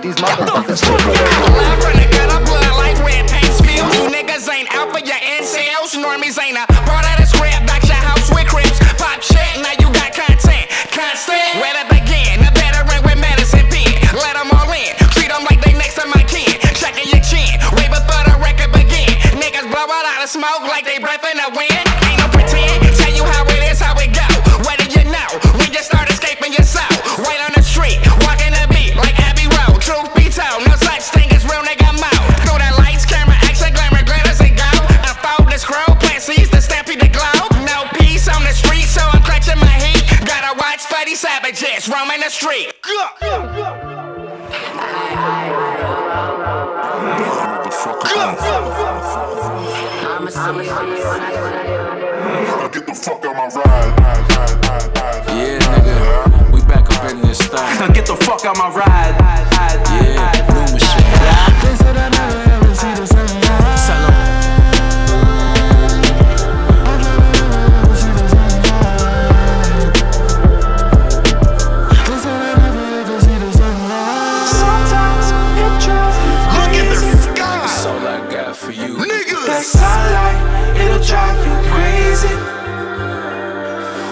these mother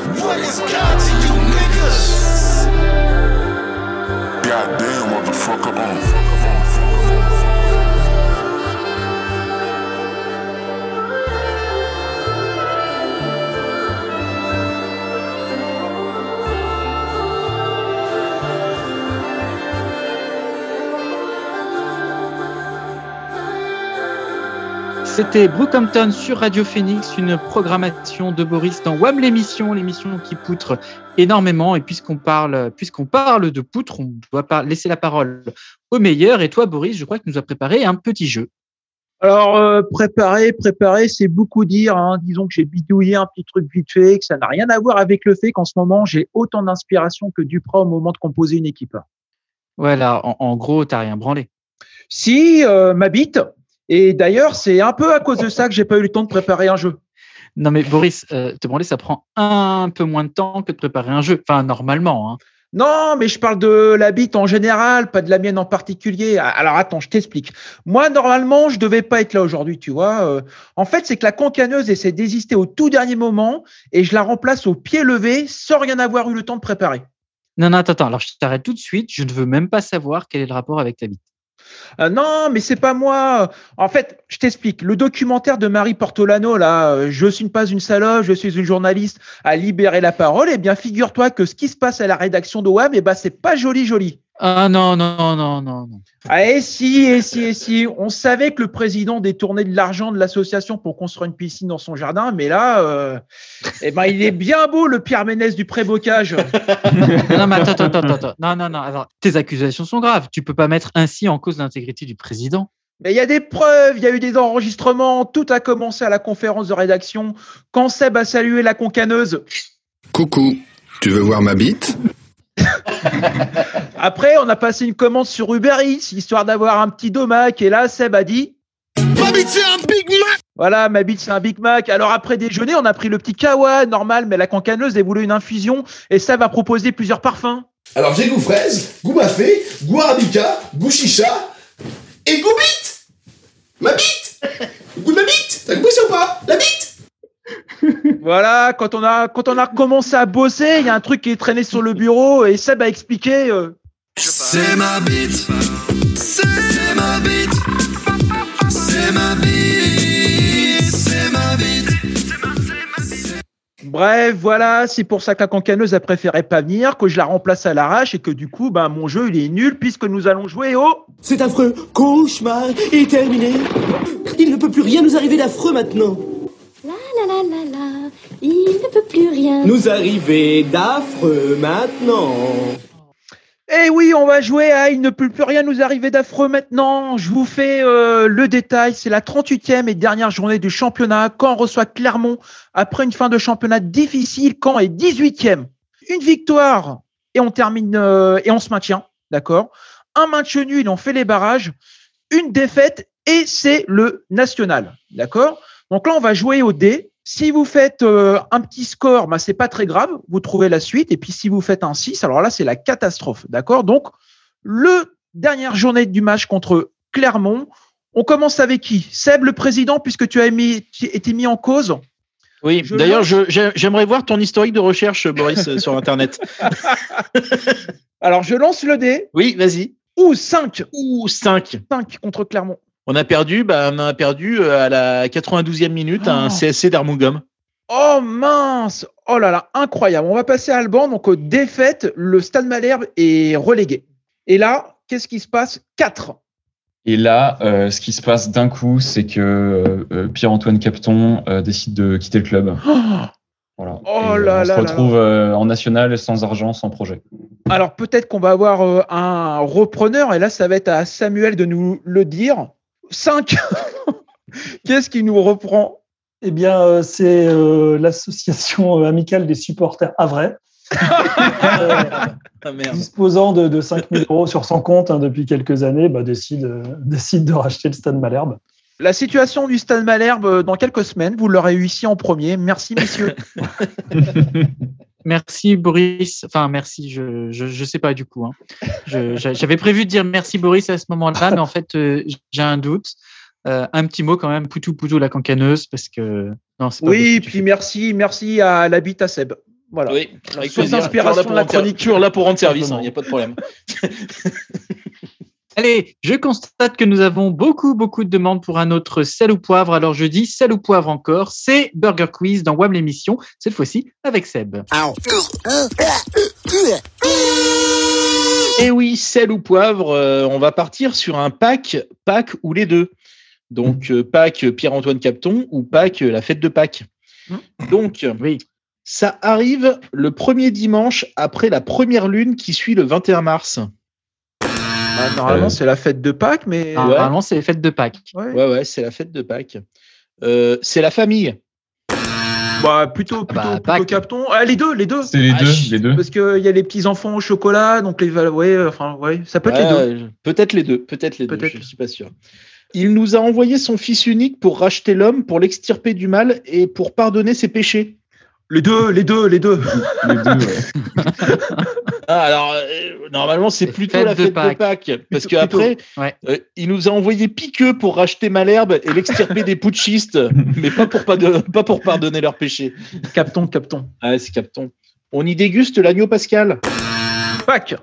What is God to you niggas? Goddamn, motherfucker. Uh. C'était Brookhampton sur Radio Phoenix, une programmation de Boris dans WAM l'émission, l'émission qui poutre énormément. Et puisqu'on parle, puisqu'on parle de poutre, on doit pas laisser la parole au meilleur. Et toi, Boris, je crois que tu nous as préparé un petit jeu. Alors, euh, préparer, préparer, c'est beaucoup dire. Hein. Disons que j'ai bidouillé un petit truc vite fait, que ça n'a rien à voir avec le fait qu'en ce moment, j'ai autant d'inspiration que Duprat au moment de composer une équipe. Voilà, en, en gros, t'as rien branlé. Si, euh, ma bite. Et d'ailleurs, c'est un peu à cause de ça que j'ai pas eu le temps de préparer un jeu. Non, mais Boris, euh, te branler, ça prend un peu moins de temps que de préparer un jeu. Enfin, normalement. Hein. Non, mais je parle de la bite en général, pas de la mienne en particulier. Alors attends, je t'explique. Moi, normalement, je devais pas être là aujourd'hui, tu vois. Euh, en fait, c'est que la concaneuse essaie d'exister au tout dernier moment et je la remplace au pied levé sans rien avoir eu le temps de préparer. Non, non, attends, attends. Alors, je t'arrête tout de suite. Je ne veux même pas savoir quel est le rapport avec ta bite. Euh, non, mais c'est pas moi. En fait, je t'explique. Le documentaire de Marie Portolano, là, euh, je suis pas une salope, je suis une journaliste à libérer la parole. Eh bien, figure-toi que ce qui se passe à la rédaction de eh ben, c'est pas joli, joli. Ah non, non, non, non, non. Ah, et si, et si, et si. On savait que le président détournait de l'argent de l'association pour construire une piscine dans son jardin, mais là, euh, eh ben, il est bien beau, le Pierre Ménès du pré-bocage. non, mais attends, attends, attends, attends. Non, non, non. attends. Tes accusations sont graves. Tu peux pas mettre ainsi en cause l'intégrité du président. Mais il y a des preuves, il y a eu des enregistrements, tout a commencé à la conférence de rédaction quand Seb a salué la concaneuse. Coucou, tu veux voir ma bite? Après, on a passé une commande sur Uber Eats, histoire d'avoir un petit domac, et là, Seb a dit Ma bite, c'est un Big Mac Voilà, ma bite, c'est un Big Mac. Alors, après déjeuner, on a pris le petit kawa, normal, mais la cancaneuse, elle voulait une infusion, et Seb a proposé plusieurs parfums. Alors j'ai goût fraise, goût mafé, goût arabica, goût chicha et goût bite Ma bite goût de ma bite T'as compris ça ou pas? La bite Voilà, quand on a quand on a commencé à bosser, il y a un truc qui est traîné sur le bureau et Seb a expliqué. euh, C'est ma bite C'est ma bite C'est ma bite C'est ma bite Bref, voilà, c'est pour ça que la cancaneuse a préféré pas venir, que je la remplace à l'arrache et que du coup, ben mon jeu il est nul puisque nous allons jouer au. C'est affreux. Cauchemar est terminé. Il ne peut plus rien nous arriver d'affreux maintenant. La la la la la, il ne peut plus rien. Nous arriver d'affreux maintenant. Eh oui, on va jouer à Il ne peut plus rien nous arriver d'affreux maintenant. Je vous fais euh, le détail. C'est la 38e et dernière journée du championnat. Caen reçoit Clermont après une fin de championnat difficile. Caen est 18e. Une victoire et on termine euh, et on se maintient. D'accord? Un match nul, on fait les barrages. Une défaite et c'est le national. D'accord? Donc là, on va jouer au dé. Si vous faites euh, un petit score, bah, c'est pas très grave, vous trouvez la suite. Et puis si vous faites un 6, alors là, c'est la catastrophe. D'accord? Donc, le dernière journée du match contre Clermont, on commence avec qui? Seb, le président, puisque tu as mis, été mis en cause? Oui, d'ailleurs, j'aimerais voir ton historique de recherche, Boris, euh, sur Internet. Alors, je lance le dé. Oui, vas-y. Ou 5. Ou 5. 5 contre Clermont. On a perdu, bah, on a perdu euh, à la 92e minute un Oh. CSC d'Armougom. Oh mince Oh là là, incroyable. On va passer à Alban. Donc, aux défaites, le Stade Malherbe est relégué. Et là, qu'est-ce qui se passe? 4. Et là, euh, ce qui se passe d'un coup, c'est que euh, euh, Pierre-Antoine Capton euh, décide de quitter le club. Voilà. Oh Et, euh, là on se là là retrouve euh, en national sans argent, sans projet. Alors peut-être qu'on va avoir euh, un repreneur et là ça va être à Samuel de nous le dire. 5 Qu'est-ce qui nous reprend? Eh bien, euh, c'est euh, l'association euh, amicale des supporters Havrais. Euh, Ah, disposant de, de 5 000 euros sur son compte hein, depuis quelques années, bah, décide, euh, décide de racheter le Stade Malherbe. La situation du Stade Malherbe dans quelques semaines, vous l'aurez eu ici en premier. Merci messieurs. Merci Boris. Enfin, merci, je, je, je sais pas du coup. hein. J'avais prévu de dire merci Boris à ce moment-là, mais en fait, euh, j'ai un doute. Euh, un petit mot quand même, Poutou Poutou la cancaneuse, parce que. Non, c'est pas oui, puis merci, merci à l'habit à Seb. Voilà. Oui, avec Toujours de la chronique. Toujours là pour rendre service, il n'y a pas de problème. Allez, je constate que nous avons beaucoup, beaucoup de demandes pour un autre sel ou poivre. Alors je dis sel ou poivre encore. C'est Burger Quiz dans WAM l'émission, cette fois-ci avec Seb. Et oui, sel ou poivre, euh, on va partir sur un pack, Pâques ou les deux. Donc, euh, Pâques Pierre-Antoine Capton ou Pâques la fête de Pâques. Donc, ça arrive le premier dimanche après la première lune qui suit le 21 mars. Bah, normalement, Euh, c'est la fête de Pâques, mais. Ah, Normalement, c'est les fêtes de Pâques. Ouais. Ouais, ouais, c'est la fête de Pâques. Euh, c'est la famille. Bah, plutôt, plutôt, bah, plutôt. Capton. Ah, les deux, les deux. C'est les Ah, deux, les deux. Parce qu'il y a les petits enfants au chocolat, donc les. Ouais, enfin, ouais, ça peut être les Ouais, deux. ouais, Peut-être les deux, peut-être les deux, je suis pas sûr. Il nous a envoyé son fils unique pour racheter l'homme, pour l'extirper du mal et pour pardonner ses péchés. Les deux, les deux, les deux. Les deux, ouais. Ah, alors, euh, normalement, c'est plutôt fête la fête de Pâques. Pâques. Parce qu'après, Ouais. euh, il nous a envoyé Piqueux pour racheter Malherbe et l'extirper des putschistes, mais pas pour, pas, de- pas pour pardonner leurs péchés. Capton, Capton. Ah, c'est Capton. On y déguste l'agneau pascal. Pâques.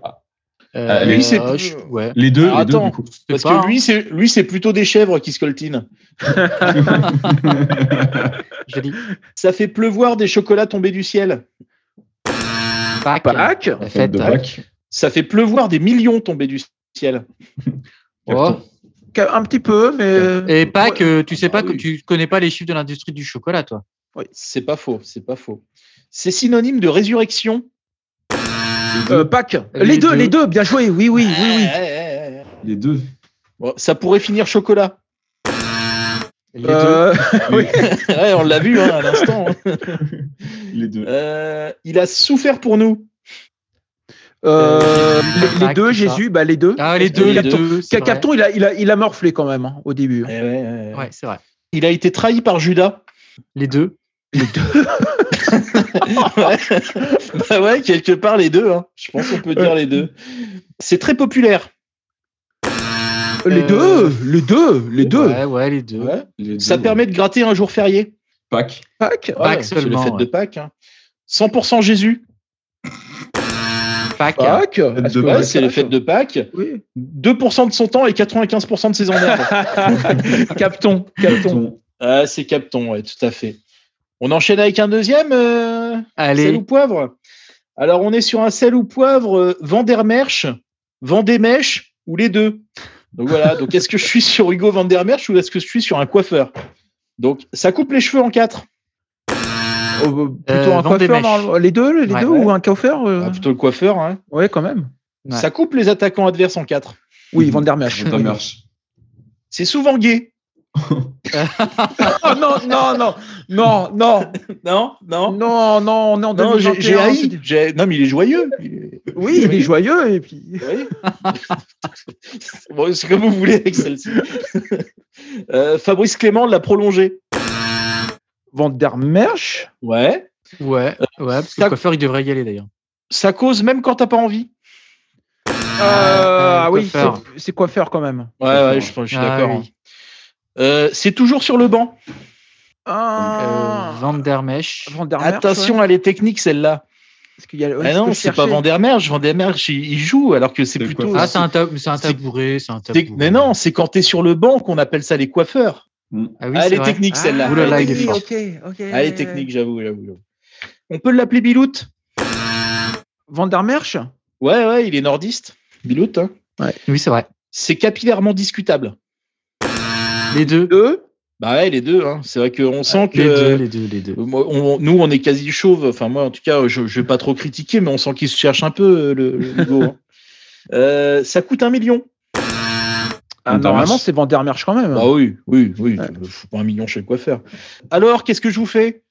Euh, lui, c'est- je- ouais. Les deux, Alors, les deux, attends, du coup. parce pas, que lui, c'est lui, c'est plutôt des chèvres qui scoltinent. Joli. Ça fait pleuvoir des chocolats tombés du ciel. Pâques. Pâques. La Fête fête. de Pâques. Ça fait pleuvoir des millions tombés du ciel. Oh. Un petit peu, mais. Et Pâques, euh, tu sais pas Ah que oui. tu connais pas les chiffres de l'industrie du chocolat, toi. C'est pas faux, c'est pas faux. C'est synonyme de résurrection. Euh, Pâques. Les Les deux, deux. les deux, bien joué. Oui, oui, oui, oui. Les deux. Bon, ça pourrait finir chocolat. Les Euh, oui. Ouais, on l'a vu hein, à l'instant. hein. Les deux. Euh, il a souffert pour nous. Euh, les, les deux. Jésus, bah les deux. Ah, les deux, les les deux. deux. Capton, il a, il a, il a morflé quand même hein, au début. Ouais, ouais, ouais. vrai. Ouais, c'est vrai. Il a été trahi par Judas. Les deux. ouais. bah ouais, quelque part les deux. hein. Je pense qu'on peut dire les deux. C'est très populaire. Les Euh, deux, les deux, les deux. Ouais, ouais, les deux. Ouais. Les Ça deux. permet de gratter un jour férié. Pâques. Pâques? Ouais, Pâques c'est la seulement, fête de ouais. Pâques. hein. 100% Jésus. Pâques. Pâques. de Est-ce que- Ouais, c'est les fêtes de Pâques? Oui. 2% de son temps et 95% de ses emmerdes. Capton, Capton. ah, c'est Capton, ouais, tout à fait. On enchaîne avec un deuxième euh, Allez. sel ou poivre? Alors, on est sur un sel ou poivre euh, Vandermerch, Vendémèche ou les deux? Donc voilà. Donc, est-ce que je suis sur Hugo Vandermerch ou est-ce que je suis sur un coiffeur? Donc, ça coupe les cheveux en quatre. Oh, bah, plutôt Euh, un coiffeur, les deux, les Ouais. deux Ouais. ou un coiffeur euh, Ah, plutôt le coiffeur. Hein. Ouais, quand même. Ouais. Ça coupe les attaquants adverses en quatre. Oui, Van der Merch. Ça marche. C'est souvent gay. Oh non, non, non, non, non, Non, non. non, non, on est en Non, j'ai 2021. j'ai haï. Non, mais il est joyeux. Il est- Oui, il est joyeux et puis. Oui. bon, c'est comme vous voulez avec celle-ci. Euh, Fabrice Clément l'a prolongé. Van der Merch. Ouais. Ouais, ouais, parce que Ça- le coiffeur, il devrait y aller d'ailleurs. Ça cause même quand t'as pas envie. Ah oui, c'est- c'est coiffeur quand même. Ouais, ouais, je, je suis Ah, d'accord. oui. Euh, c'est toujours sur le banc. Ah, Euh, Van der Mesch. Van der Merch. Attention, ouais. elle est technique celle-là. Parce qu'il y a- ouais, Ah ce non, c'est pas. Vandermerge. Vandermerge, il, il joue alors que c'est plutôt. Ah, c'est un, tab- un tabouret, c'est un tabouret. Mais non, c'est quand t'es sur le banc qu'on appelle ça les coiffeurs. Ah oui, Ah, elle c'est est vrai. technique celle-là. Ah, est. Elle est technique, j'avoue, j'avoue. On peut l'appeler Bilout? Van der Merch? Ouais, ouais, il est nordiste. Bilout, hein. Oui, c'est vrai. C'est capillairement discutable. Les deux. Deux. Bah ouais, les deux. Hein. C'est vrai qu'on sent que Les deux, les deux, les deux. Moi, on- nous, on est quasi chauve. Enfin, moi, en tout cas, je, je vais pas trop critiquer, mais on sent qu'il se cherche un peu le, le Hugo, hein. Euh, ça coûte un million. Ah, normalement, c'est Vandermerch quand même. Ah oui, oui, oui. Faut pas un million chez le coiffeur. Alors, qu'est-ce que je vous fais?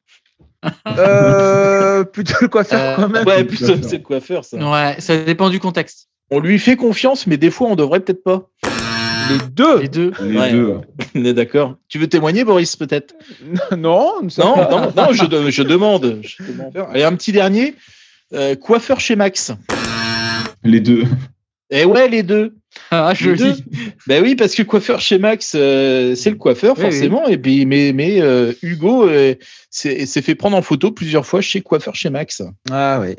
Euh, plutôt le coiffeur quand même. Ouais, plutôt c'est le coiffeur, ça. Ouais, ça dépend du contexte. On lui fait confiance, mais des fois, on devrait peut-être pas. Les deux. Les deux. Ouais, On est d'accord. Tu veux témoigner, Boris, peut-être? Non, non, non, non, je, de- je demande. Je demande. Et un petit dernier. euh, coiffeur chez Max. Les deux. Eh ouais, les deux. Ah, deux. Ben oui, parce que coiffeur chez Max, euh, c'est le coiffeur, Oui, forcément. Et puis, mais, mais euh, Hugo euh, s'est fait prendre en photo plusieurs fois chez coiffeur chez Max. Ah oui.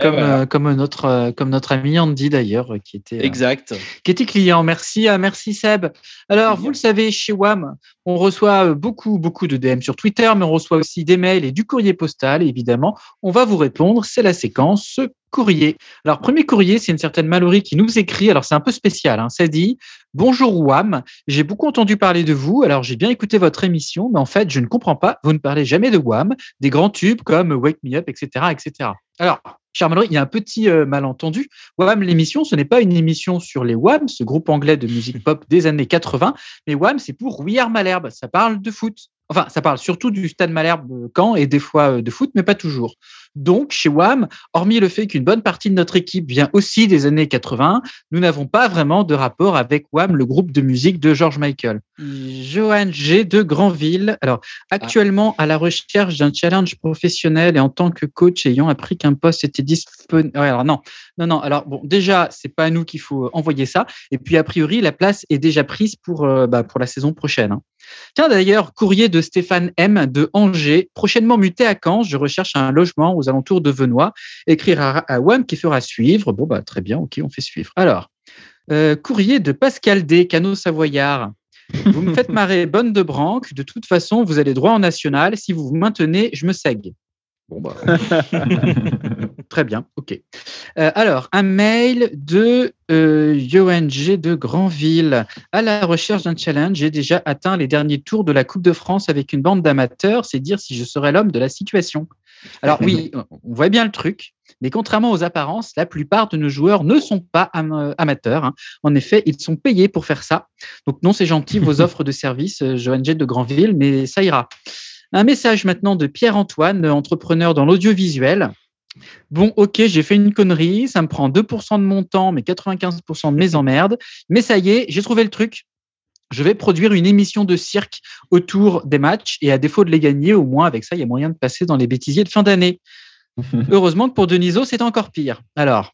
Comme, voilà. euh, comme notre euh, comme notre ami Andy d'ailleurs qui était euh, Exact. qui était client. Merci, euh, merci Seb. Alors, vous le savez, chez WAM, on reçoit beaucoup, beaucoup de DM sur Twitter, mais on reçoit aussi des mails et du courrier postal. Et évidemment, on va vous répondre. C'est la séquence courrier. Alors, premier courrier, c'est une certaine Mallory qui nous écrit. Alors, c'est un peu spécial. Hein. Ça dit Bonjour WAM, j'ai beaucoup entendu parler de vous. Alors, j'ai bien écouté votre émission, mais en fait, je ne comprends pas. Vous ne parlez jamais de WAM, des grands tubes comme Wake Me Up, etc., etc. Alors, cher Mallory, il y a un petit euh, malentendu. WAM, l'émission, ce n'est pas une émission sur les WAM, ce groupe anglais de musique pop des années 80, mais WAM, c'est pour We Malherbe. Ça parle de foot. Ça parle surtout du stade Malherbe euh, Caen et des fois euh, de foot, mais pas toujours. Donc, chez WAM, hormis le fait qu'une bonne partie de notre équipe vient aussi des années 80, nous n'avons pas vraiment de rapport avec WAM, le groupe de musique de George Michael. Johan G. de Granville. Alors, actuellement à la recherche d'un challenge professionnel et en tant que coach ayant appris qu'un poste était disponible. alors non, non, non. Alors bon, déjà, c'est pas à nous qu'il faut envoyer ça. Et puis a priori, la place est déjà prise pour euh, bah, la saison prochaine. hein. Tiens d'ailleurs, courrier de Stéphane M de Angers, prochainement muté à Caen. Je recherche un logement aux alentours de Venoy. Écrire à, à WAM qui fera suivre. Bon bah très bien, ok, on fait suivre. Alors, euh, courrier de Pascal D, Canot Savoyard. Vous me faites marrer bonne de branque. De toute façon, vous allez droit en national. Si vous vous maintenez, je me sègue. Bon, bah. Très bien, ok. Euh, alors, un mail de euh, de Granville. À la recherche d'un challenge, j'ai déjà atteint les derniers tours de la Coupe de France avec une bande d'amateurs. C'est dire si je serais l'homme de la situation. Alors oui, on voit bien le truc, mais contrairement aux apparences, la plupart de nos joueurs ne sont pas am- amateurs. hein. En effet, ils sont payés pour faire ça. Donc non, c'est gentil, vos offres de service, euh, de Granville, mais ça ira. Un message maintenant de Pierre-Antoine, entrepreneur dans l'audiovisuel. Bon, ok, j'ai fait une connerie, ça me prend 2% de mon temps, mais 95% de mes emmerdes. Mais ça y est, j'ai trouvé le truc. Je vais produire une émission de cirque autour des matchs et à défaut de les gagner, au moins avec ça, il y a moyen de passer dans les bêtisiers de fin d'année. Heureusement que pour Deniso, c'est encore pire. Alors,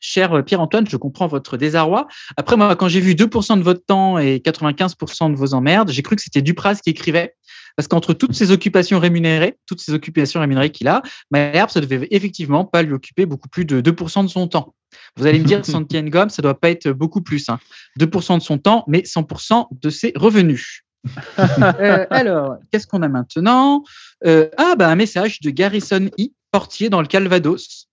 cher Pierre-Antoine, je comprends votre désarroi. Après, moi, quand j'ai vu 2% de votre temps et 95% de vos emmerdes, j'ai cru que c'était Dupraz qui écrivait. Parce qu'entre toutes ces occupations rémunérées, toutes ces occupations rémunérées qu'il a, Malherbe, ça devait effectivement pas lui occuper beaucoup plus de 2% de son temps. Vous allez me dire, Santi Gomme, ça doit pas être beaucoup plus. Hein. 2% de son temps, mais 100% de ses revenus. Euh, alors, qu'est-ce qu'on a maintenant? Euh, Ah, bah, un message de Garrison I, portier dans le Calvados.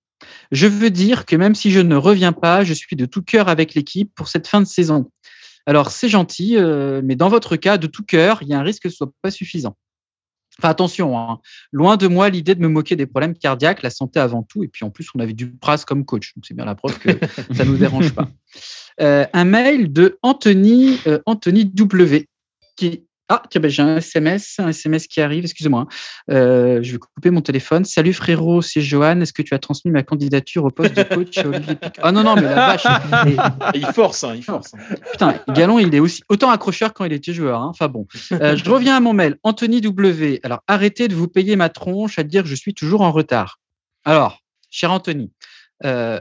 Je veux dire que même si je ne reviens pas, je suis de tout cœur avec l'équipe pour cette fin de saison. Alors, c'est gentil, euh, mais dans votre cas, de tout cœur, il y a un risque que ce soit pas suffisant. Enfin, attention, hein. loin de moi l'idée de me moquer des problèmes cardiaques, la santé avant tout. Et puis en plus, on avait du Pras comme coach. Donc c'est bien la preuve que ça ne nous dérange pas. Euh, un mail de Anthony, euh, Anthony W. qui. Ah, tiens, ben, j'ai un SMS, un SMS qui arrive, excusez-moi. Euh, je vais couper mon téléphone. Salut frérot, c'est Johan. Est-ce que tu as transmis ma candidature au poste de coach à Olivier Pic Ah non, non, mais la vache. Il force, hein, il force. Putain, Galon, il est aussi autant accrocheur quand il était joueur. hein. Enfin bon. Euh, je reviens à mon mail. Anthony W. Alors, arrêtez de vous payer ma tronche à dire que je suis toujours en retard. Alors, cher Anthony, euh,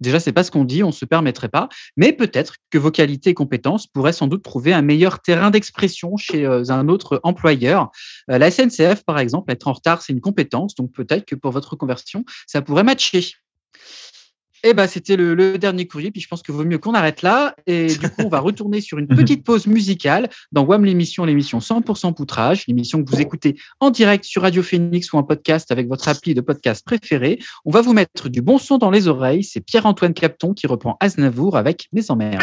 déjà, c'est pas ce qu'on dit, on se permettrait pas, mais peut-être que vos qualités et compétences pourraient sans doute trouver un meilleur terrain d'expression chez euh, un autre employeur. Euh, la SNCF, par exemple, être en retard, c'est une compétence, donc peut-être que pour votre conversion, ça pourrait matcher. Eh ben, c'était le, le dernier courrier, puis je pense que vaut mieux qu'on arrête là. Et du coup, on va retourner sur une petite pause musicale dans WAM l'émission, l'émission 100% poutrage, l'émission que vous écoutez en direct sur Radio Phoenix ou en podcast avec votre appli de podcast préféré. On va vous mettre du bon son dans les oreilles. C'est Pierre-Antoine Capton qui reprend Aznavour avec Mes emmerdes.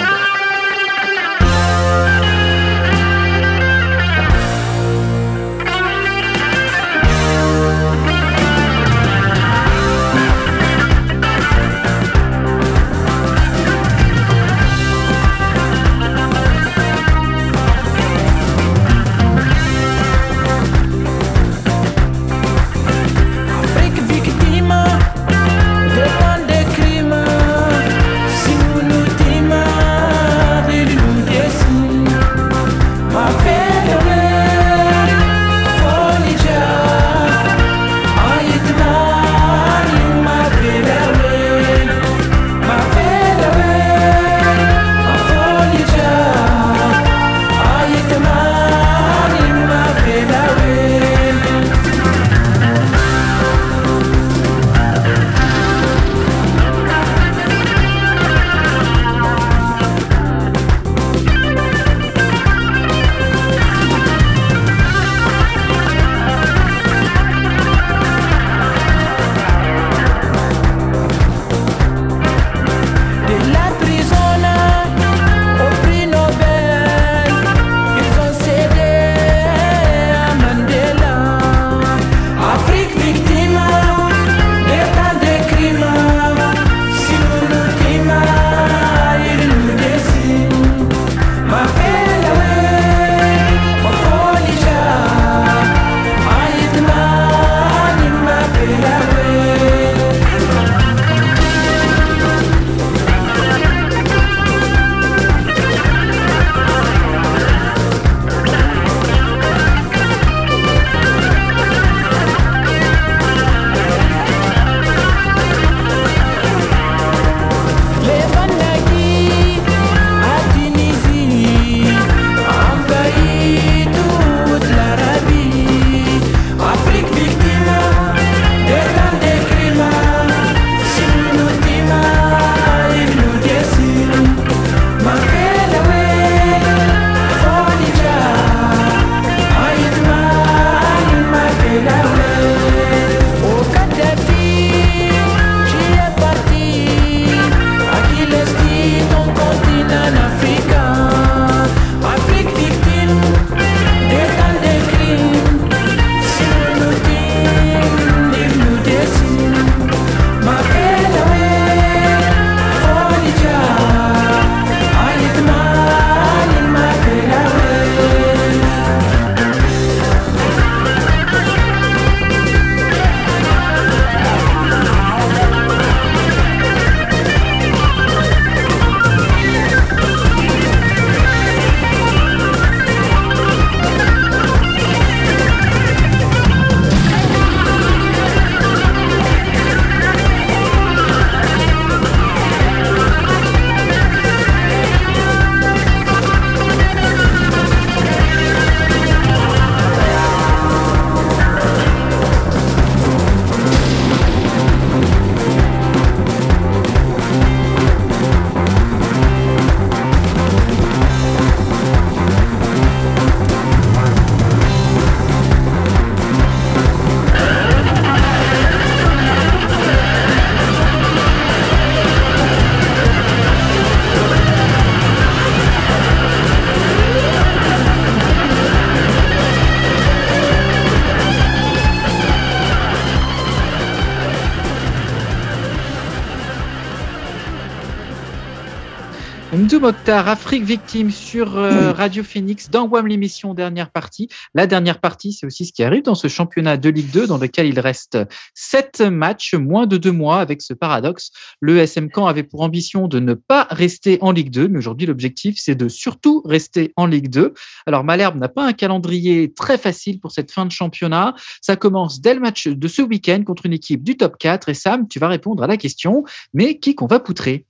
Mdou Mokhtar, Afrique victime sur euh, Radio Phoenix dans WAM l'émission dernière partie. La dernière partie, c'est aussi ce qui arrive dans ce championnat de Ligue 2 dans lequel il reste sept matchs, moins de deux mois avec ce paradoxe. Le SM Caen avait pour ambition de ne pas rester en Ligue 2, mais aujourd'hui l'objectif c'est de surtout rester en Ligue 2. Alors Malherbe n'a pas un calendrier très facile pour cette fin de championnat. Ça commence dès le match de ce week-end contre une équipe du top 4 et Sam, tu vas répondre à la question, mais qui qu'on va poutrer?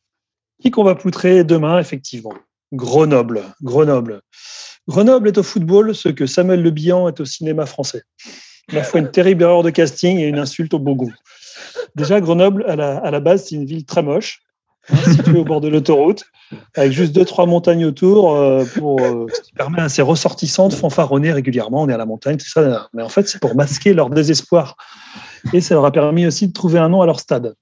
Qui qu'on va poutrer demain, effectivement Grenoble. Grenoble. Grenoble est au football ce que Samuel Le Bihan est au cinéma français. À la fois une terrible erreur de casting et une insulte au beau goût. Déjà, Grenoble, à la, base, c'est une ville très moche, hein, située au bord de l'autoroute, avec juste deux, trois montagnes autour, euh, pour, euh, ce qui permet à ses ressortissants de fanfaronner régulièrement. On est à la montagne, c'est ça. Mais en fait, c'est pour masquer leur désespoir. Et ça leur a permis aussi de trouver un nom à leur stade.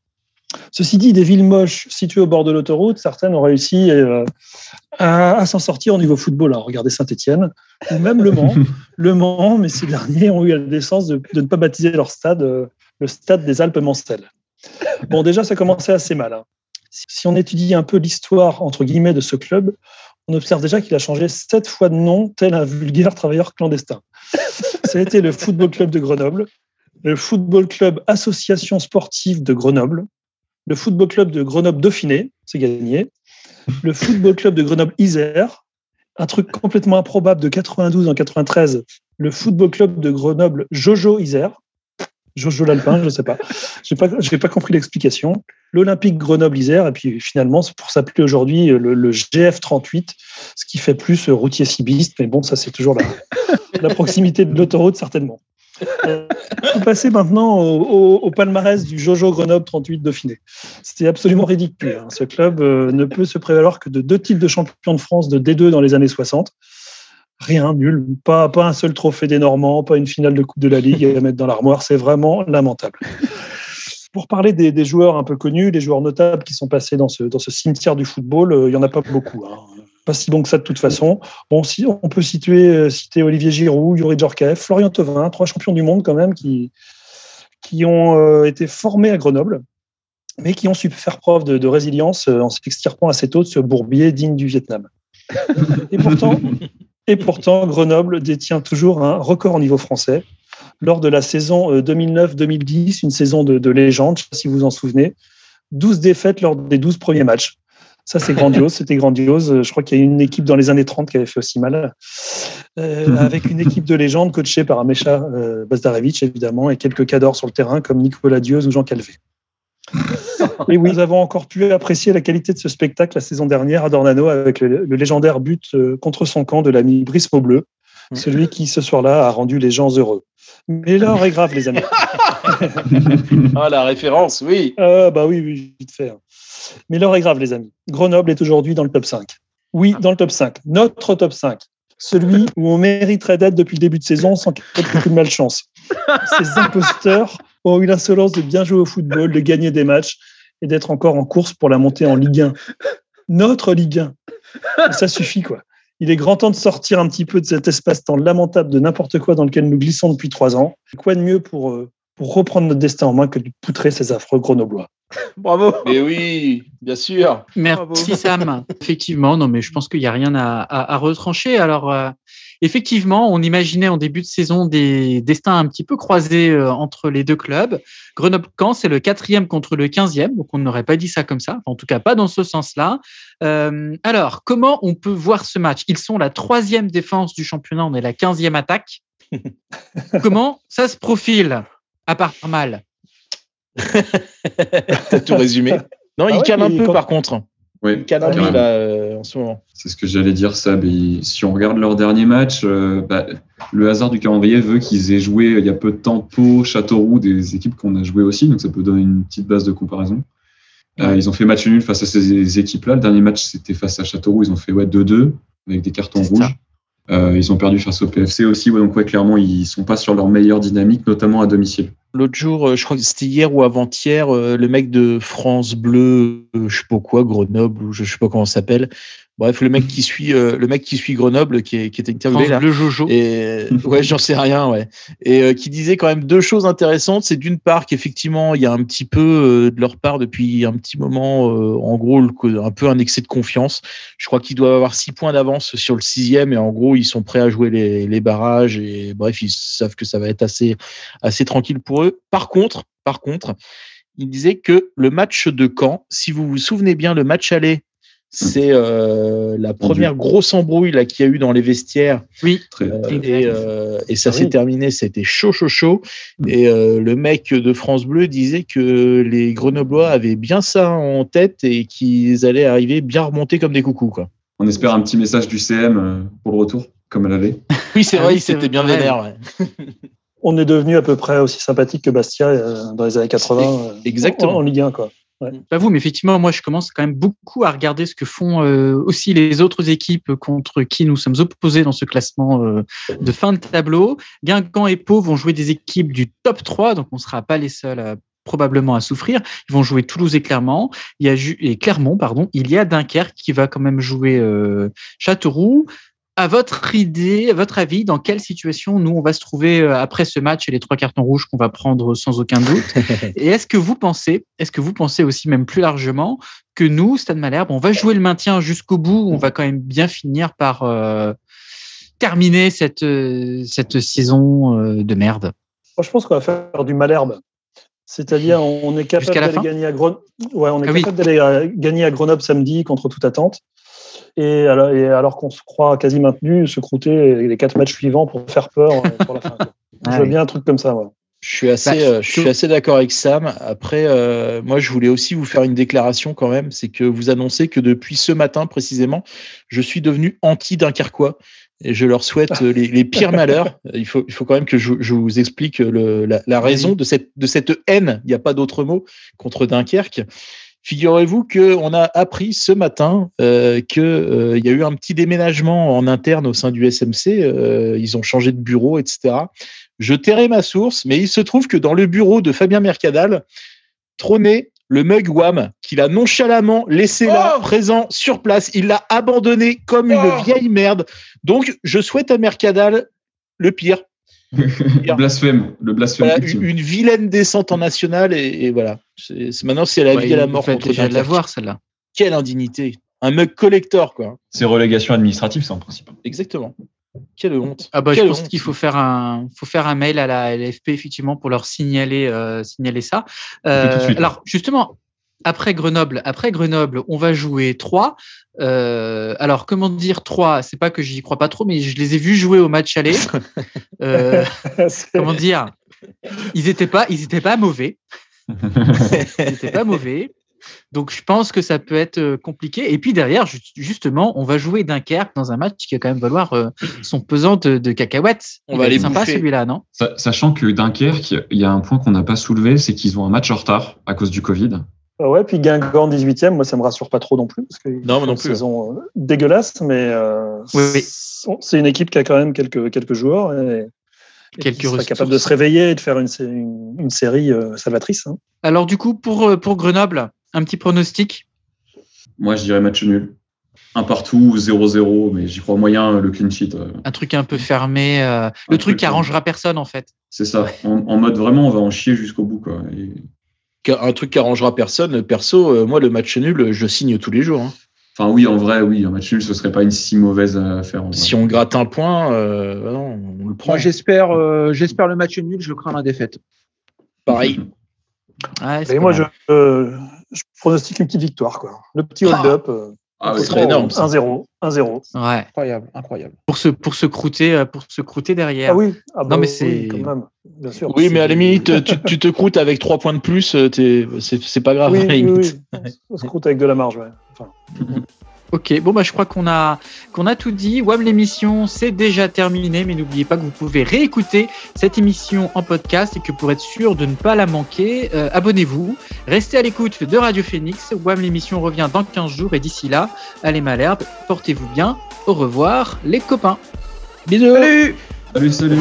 Ceci dit, des villes moches situées au bord de l'autoroute, certaines ont réussi euh, à, à s'en sortir au niveau football. Alors, regardez Saint-Etienne, ou même Le Mans. Le Mans, mais ces derniers ont eu la décence de, de ne pas baptiser leur stade euh, le stade des Alpes-Mancelles. Bon, déjà, ça commençait assez mal. hein. Si, si on étudie un peu l'histoire, entre guillemets, de ce club, on observe déjà qu'il a changé sept fois de nom, tel un vulgaire travailleur clandestin. Ça a été le Football Club de Grenoble, le Football Club Association Sportive de Grenoble, le Football Club de Grenoble Dauphiné, c'est gagné, le Football Club de Grenoble Isère, un truc complètement improbable de 92 en 93, le Football Club de Grenoble Jojo Isère, Jojo l'Alpin, je ne sais pas. Je n'ai pas, compris l'explication. L'Olympique Grenoble-Isère, et puis finalement, c'est pour s'appeler aujourd'hui le, le GF38, ce qui fait plus routier cibiste, mais bon, ça c'est toujours la proximité de l'autoroute, certainement. Euh, passer maintenant au, palmarès du Jojo Grenoble 38 Dauphiné. C'était absolument ridicule. hein. Ce club euh, ne peut se prévaloir que de deux titres de champion de France de D2 dans les années 60. Rien, nul. Pas, pas un seul trophée des Normands, pas une finale de Coupe de la Ligue à mettre dans l'armoire. C'est vraiment lamentable. Pour parler des, des joueurs un peu connus, les joueurs notables qui sont passés dans ce, dans ce cimetière du football, euh, il n'y en a pas beaucoup. hein. Pas si long que ça de toute façon. Bon, si, on peut situer, euh, citer Olivier Giroud, Yuri Djorkaeff, Florian Thauvin, trois champions du monde quand même qui, qui ont euh, été formés à Grenoble, mais qui ont su faire preuve de, de résilience euh, en s'extirpant assez tôt de ce bourbier digne du Vietnam. Et pourtant, et pourtant, Grenoble détient toujours un record au niveau français. Lors de la saison euh, 2009-2010, une saison de, de légende, je sais pas si vous vous en souvenez, 12 défaites lors des 12 premiers matchs. Ça, c'est grandiose, c'était grandiose. Euh, Je crois qu'il y a une équipe dans les années 30 qui avait fait aussi mal, Euh, avec une équipe de légende coachée par Amecha euh, Bazdarevic, évidemment, et quelques cadors sur le terrain comme Nicolas Dieuze ou Jean Calvé. Et oui, nous avons encore pu apprécier la qualité de ce spectacle la saison dernière à Dornano avec le, le légendaire but euh, contre son camp de l'ami Brice Maubleu, celui qui ce soir-là a rendu les gens heureux. Mais l'heure est grave, les amis. Ah, la référence, oui. Ah, bah oui, oui, vite fait. Mais l'heure est grave, les amis. Grenoble est aujourd'hui dans le top 5. Oui, dans le top 5. Notre top 5. Celui où on mériterait d'être depuis le début de saison sans qu'il y ait beaucoup de malchance. Ces imposteurs ont eu l'insolence de bien jouer au football, de gagner des matchs et d'être encore en course pour la montée en Ligue 1. Notre Ligue 1. Et ça suffit, quoi. Il est grand temps de sortir un petit peu de cet espace-temps lamentable de n'importe quoi dans lequel nous glissons depuis trois ans. Quoi de mieux pour, euh, pour reprendre notre destin en main que de poutrer ces affreux grenoblois Bravo. Mais oui, bien sûr. Merci Sam. Effectivement, non, mais je pense qu'il n'y a rien à, à- à retrancher. Alors, euh, effectivement, on imaginait en début de saison des destins un petit peu croisés euh, entre les deux clubs. Grenoble-Caen, c'est le quatrième contre le quinzième, donc on n'aurait pas dit ça comme ça. Enfin, en tout cas, pas dans ce sens-là. Euh, alors, comment on peut voir ce match? Ils sont la troisième défense du championnat, on est la quinzième attaque. comment ça se profile? À part mal. T'as tout résumé. Non, Ah il ouais, cale un peu quand- par contre. Oui, Il cale un peu là euh, en ce moment. C'est ce que j'allais dire, Sab. Et si on regarde leur dernier match, euh, bah, le hasard du calendrier veut qu'ils aient joué il y a peu de temps Pau, Châteauroux, des équipes qu'on a jouées aussi, donc ça peut donner une petite base de comparaison. Euh, ils ont fait match nul face à ces équipes-là. Le dernier match, c'était face à Châteauroux. Ils ont fait ouais, 2-2 avec des cartons rouges. Euh, ils ont perdu face au PFC aussi. Ouais, donc, ouais, clairement, ils sont pas sur leur meilleure dynamique, notamment à domicile. L'autre jour, euh, je crois que c'était hier ou avant-hier, euh, le mec de France Bleu, euh, je sais pas quoi, Grenoble, ou je sais pas comment ça s'appelle, Bref, le mec qui suit, euh, le mec qui suit Grenoble, qui, est, qui était interviewé là. Bleu Jojo. Et ouais, j'en sais rien, ouais. Et euh, qui disait quand même deux choses intéressantes. C'est d'une part qu'effectivement, il y a un petit peu euh, de leur part depuis un petit moment, euh, en gros, le- un peu un excès de confiance. Je crois qu'ils doivent avoir six points d'avance sur le sixième et en gros, ils sont prêts à jouer les, les barrages et bref, ils savent que ça va être assez, assez tranquille pour eux. Par contre, par contre, il disait que le match de Caen, si vous vous souvenez bien, le match aller, c'est euh, la première grosse embrouille là qu'il y a eu dans les vestiaires. Oui. Euh, et, euh, et ça Ah s'est terminé, c'était chaud, chaud, chaud. Et euh, le mec de France Bleu disait que les Grenoblois avaient bien ça en tête et qu'ils allaient arriver bien remontés comme des coucous. Quoi. On espère un petit message du CM pour le retour, comme elle avait. Oui, c'est Ah vrai, oui, il s'était c'est bien vénère. ouais. On est devenu à peu près aussi sympathique que Bastia euh, dans les années 80. euh, Exactement. En, en Ligue 1, quoi. Pas vous, mais effectivement, moi, je commence quand même beaucoup à regarder ce que font euh, aussi les autres équipes contre qui nous sommes opposés dans ce classement euh, de fin de tableau. Guingamp et Pau vont jouer des équipes du top 3, donc on ne sera pas les seuls probablement à souffrir. Ils vont jouer Toulouse et Clermont. Il y a et Clermont, pardon. Il y a Dunkerque qui va quand même jouer euh, Châteauroux. À votre idée, à votre avis, dans quelle situation nous on va se trouver euh, après ce match et les trois cartons rouges qu'on va prendre sans aucun doute? Et est-ce que vous pensez, est-ce que vous pensez aussi même plus largement que nous, Stade Malherbe, on va jouer le maintien jusqu'au bout, on va quand même bien finir par euh, terminer cette euh, cette saison euh, de merde? Moi, je pense qu'on va faire du Malherbe. C'est-à-dire, on est capable Jusqu'à la d'aller gagner à Grenoble. Ouais, on est Ah oui. capable d'aller gagner à Grenoble samedi contre toute attente. Et alors, et alors qu'on se croit quasi maintenu, se croûter les quatre matchs suivants pour faire peur euh, pour la fin. quoi. Ah je veux bien un truc comme ça. Ouais. Je suis assez, Bah, euh, je suis tout- assez d'accord avec Sam. Après, euh, moi, je voulais aussi vous faire une déclaration quand même. C'est que vous annoncez que depuis ce matin précisément, je suis devenu anti-Dunkerquois. Et je leur souhaite les, les pires malheurs. Il faut, il faut quand même que je, je vous explique le, la, la raison de cette, de cette haine, il n'y a pas d'autre mot, contre Dunkerque. Figurez-vous qu'on a appris ce matin euh, qu'il y a eu un petit déménagement en interne au sein du SMC. euh, ils ont changé de bureau, etc. Je tairai ma source, mais il se trouve que dans le bureau de Fabien Mercadal trônait le mug Wham qu'il a nonchalamment laissé là, présent sur place. Il l'a abandonné comme une vieille merde. Donc, je souhaite à Mercadal le pire. Le blasphème, le blasphème Voilà, une, une vilaine descente en national et, et voilà. C'est c'est- maintenant c'est à la Ouais, vie et à la mort déjà de la voir celle-là. Quelle indignité. Un mug collector quoi. C'est relégation administrative, c'est en principe. Exactement. Quelle honte. Ah bah, je pense honte. qu'il faut faire un, faut faire un mail à la LFP effectivement pour leur signaler, euh, signaler ça. fait tout de suite. alors justement, après Grenoble, après Grenoble, on va jouer 3. alors comment dire 3 C'est pas que j'y crois pas trop, mais je les ai vus jouer au match aller. Euh, comment dire? Ils étaient pas, ils étaient pas mauvais. Ils étaient pas mauvais. Donc je pense que ça peut être euh, compliqué. Et puis derrière, ju- justement, on va jouer Dunkerque dans un match qui va quand même valoir euh, son pesant de, de cacahuètes. On Il va être les sympa celui-là, non? Sa- Sachant que Dunkerque, il y a un point qu'on n'a pas soulevé, c'est qu'ils ont un match en retard à cause du Covid. Ah ouais, puis Guingamp 18e, moi, ça me rassure pas trop non plus. Parce que Non, moi non une plus. saison euh, dégueulasse, mais euh, Oui, oui. c'est- une équipe qui a quand même quelques, quelques joueurs et, et Quelques qui sera capable de se réveiller et de faire une, sé- une, une série euh, salvatrice. hein. Alors du coup, pour, euh, pour Grenoble, un petit pronostic? Moi, je dirais match nul. Un partout, 0-0, mais j'y crois moyen le clean sheet. euh, Un truc un peu fermé, euh, le truc truc, qui arrangera personne en fait. C'est ça. En, en mode vraiment, on va en chier jusqu'au bout. Quoi. Et- Un truc qui arrangera personne. Perso, euh, moi le match nul, je signe tous les jours. hein. Enfin, oui, en vrai, oui, un match nul, ce serait pas une si mauvaise affaire. en vrai. Si on gratte un point, euh, bah non, on le prend. Moi, j'espère, euh, j'espère le match nul. Je le crains la défaite. Pareil. Ouais, Et moi, je, euh, je pronostique une petite victoire. Quoi. Le petit hold-up. euh, Ah Ce oui, serait énorme, ça. 1-0. 1-0. Ouais. Incroyable, incroyable. Pour se pour se croûter euh, pour se croûter derrière. Ah oui, ah bah Non, mais oui, c'est- quand même. Bien sûr. Oui, mais à la limite, tu, tu te croûtes avec trois points de plus, euh, c'est c'est pas grave. Oui, à la oui, limite. oui. On se croûte avec de la marge. Ouais. Enfin, Ok, bon bah je crois qu'on a qu'on a tout dit. WAM l'émission c'est déjà terminé, mais n'oubliez pas que vous pouvez réécouter cette émission en podcast et que pour être sûr de ne pas la manquer, euh, abonnez-vous, restez à l'écoute de Radio Phoenix. WAM l'émission revient dans 15 jours et d'ici là, allez Malherbe, portez-vous bien. Au revoir les copains. Bisous. Salut Salut, salut.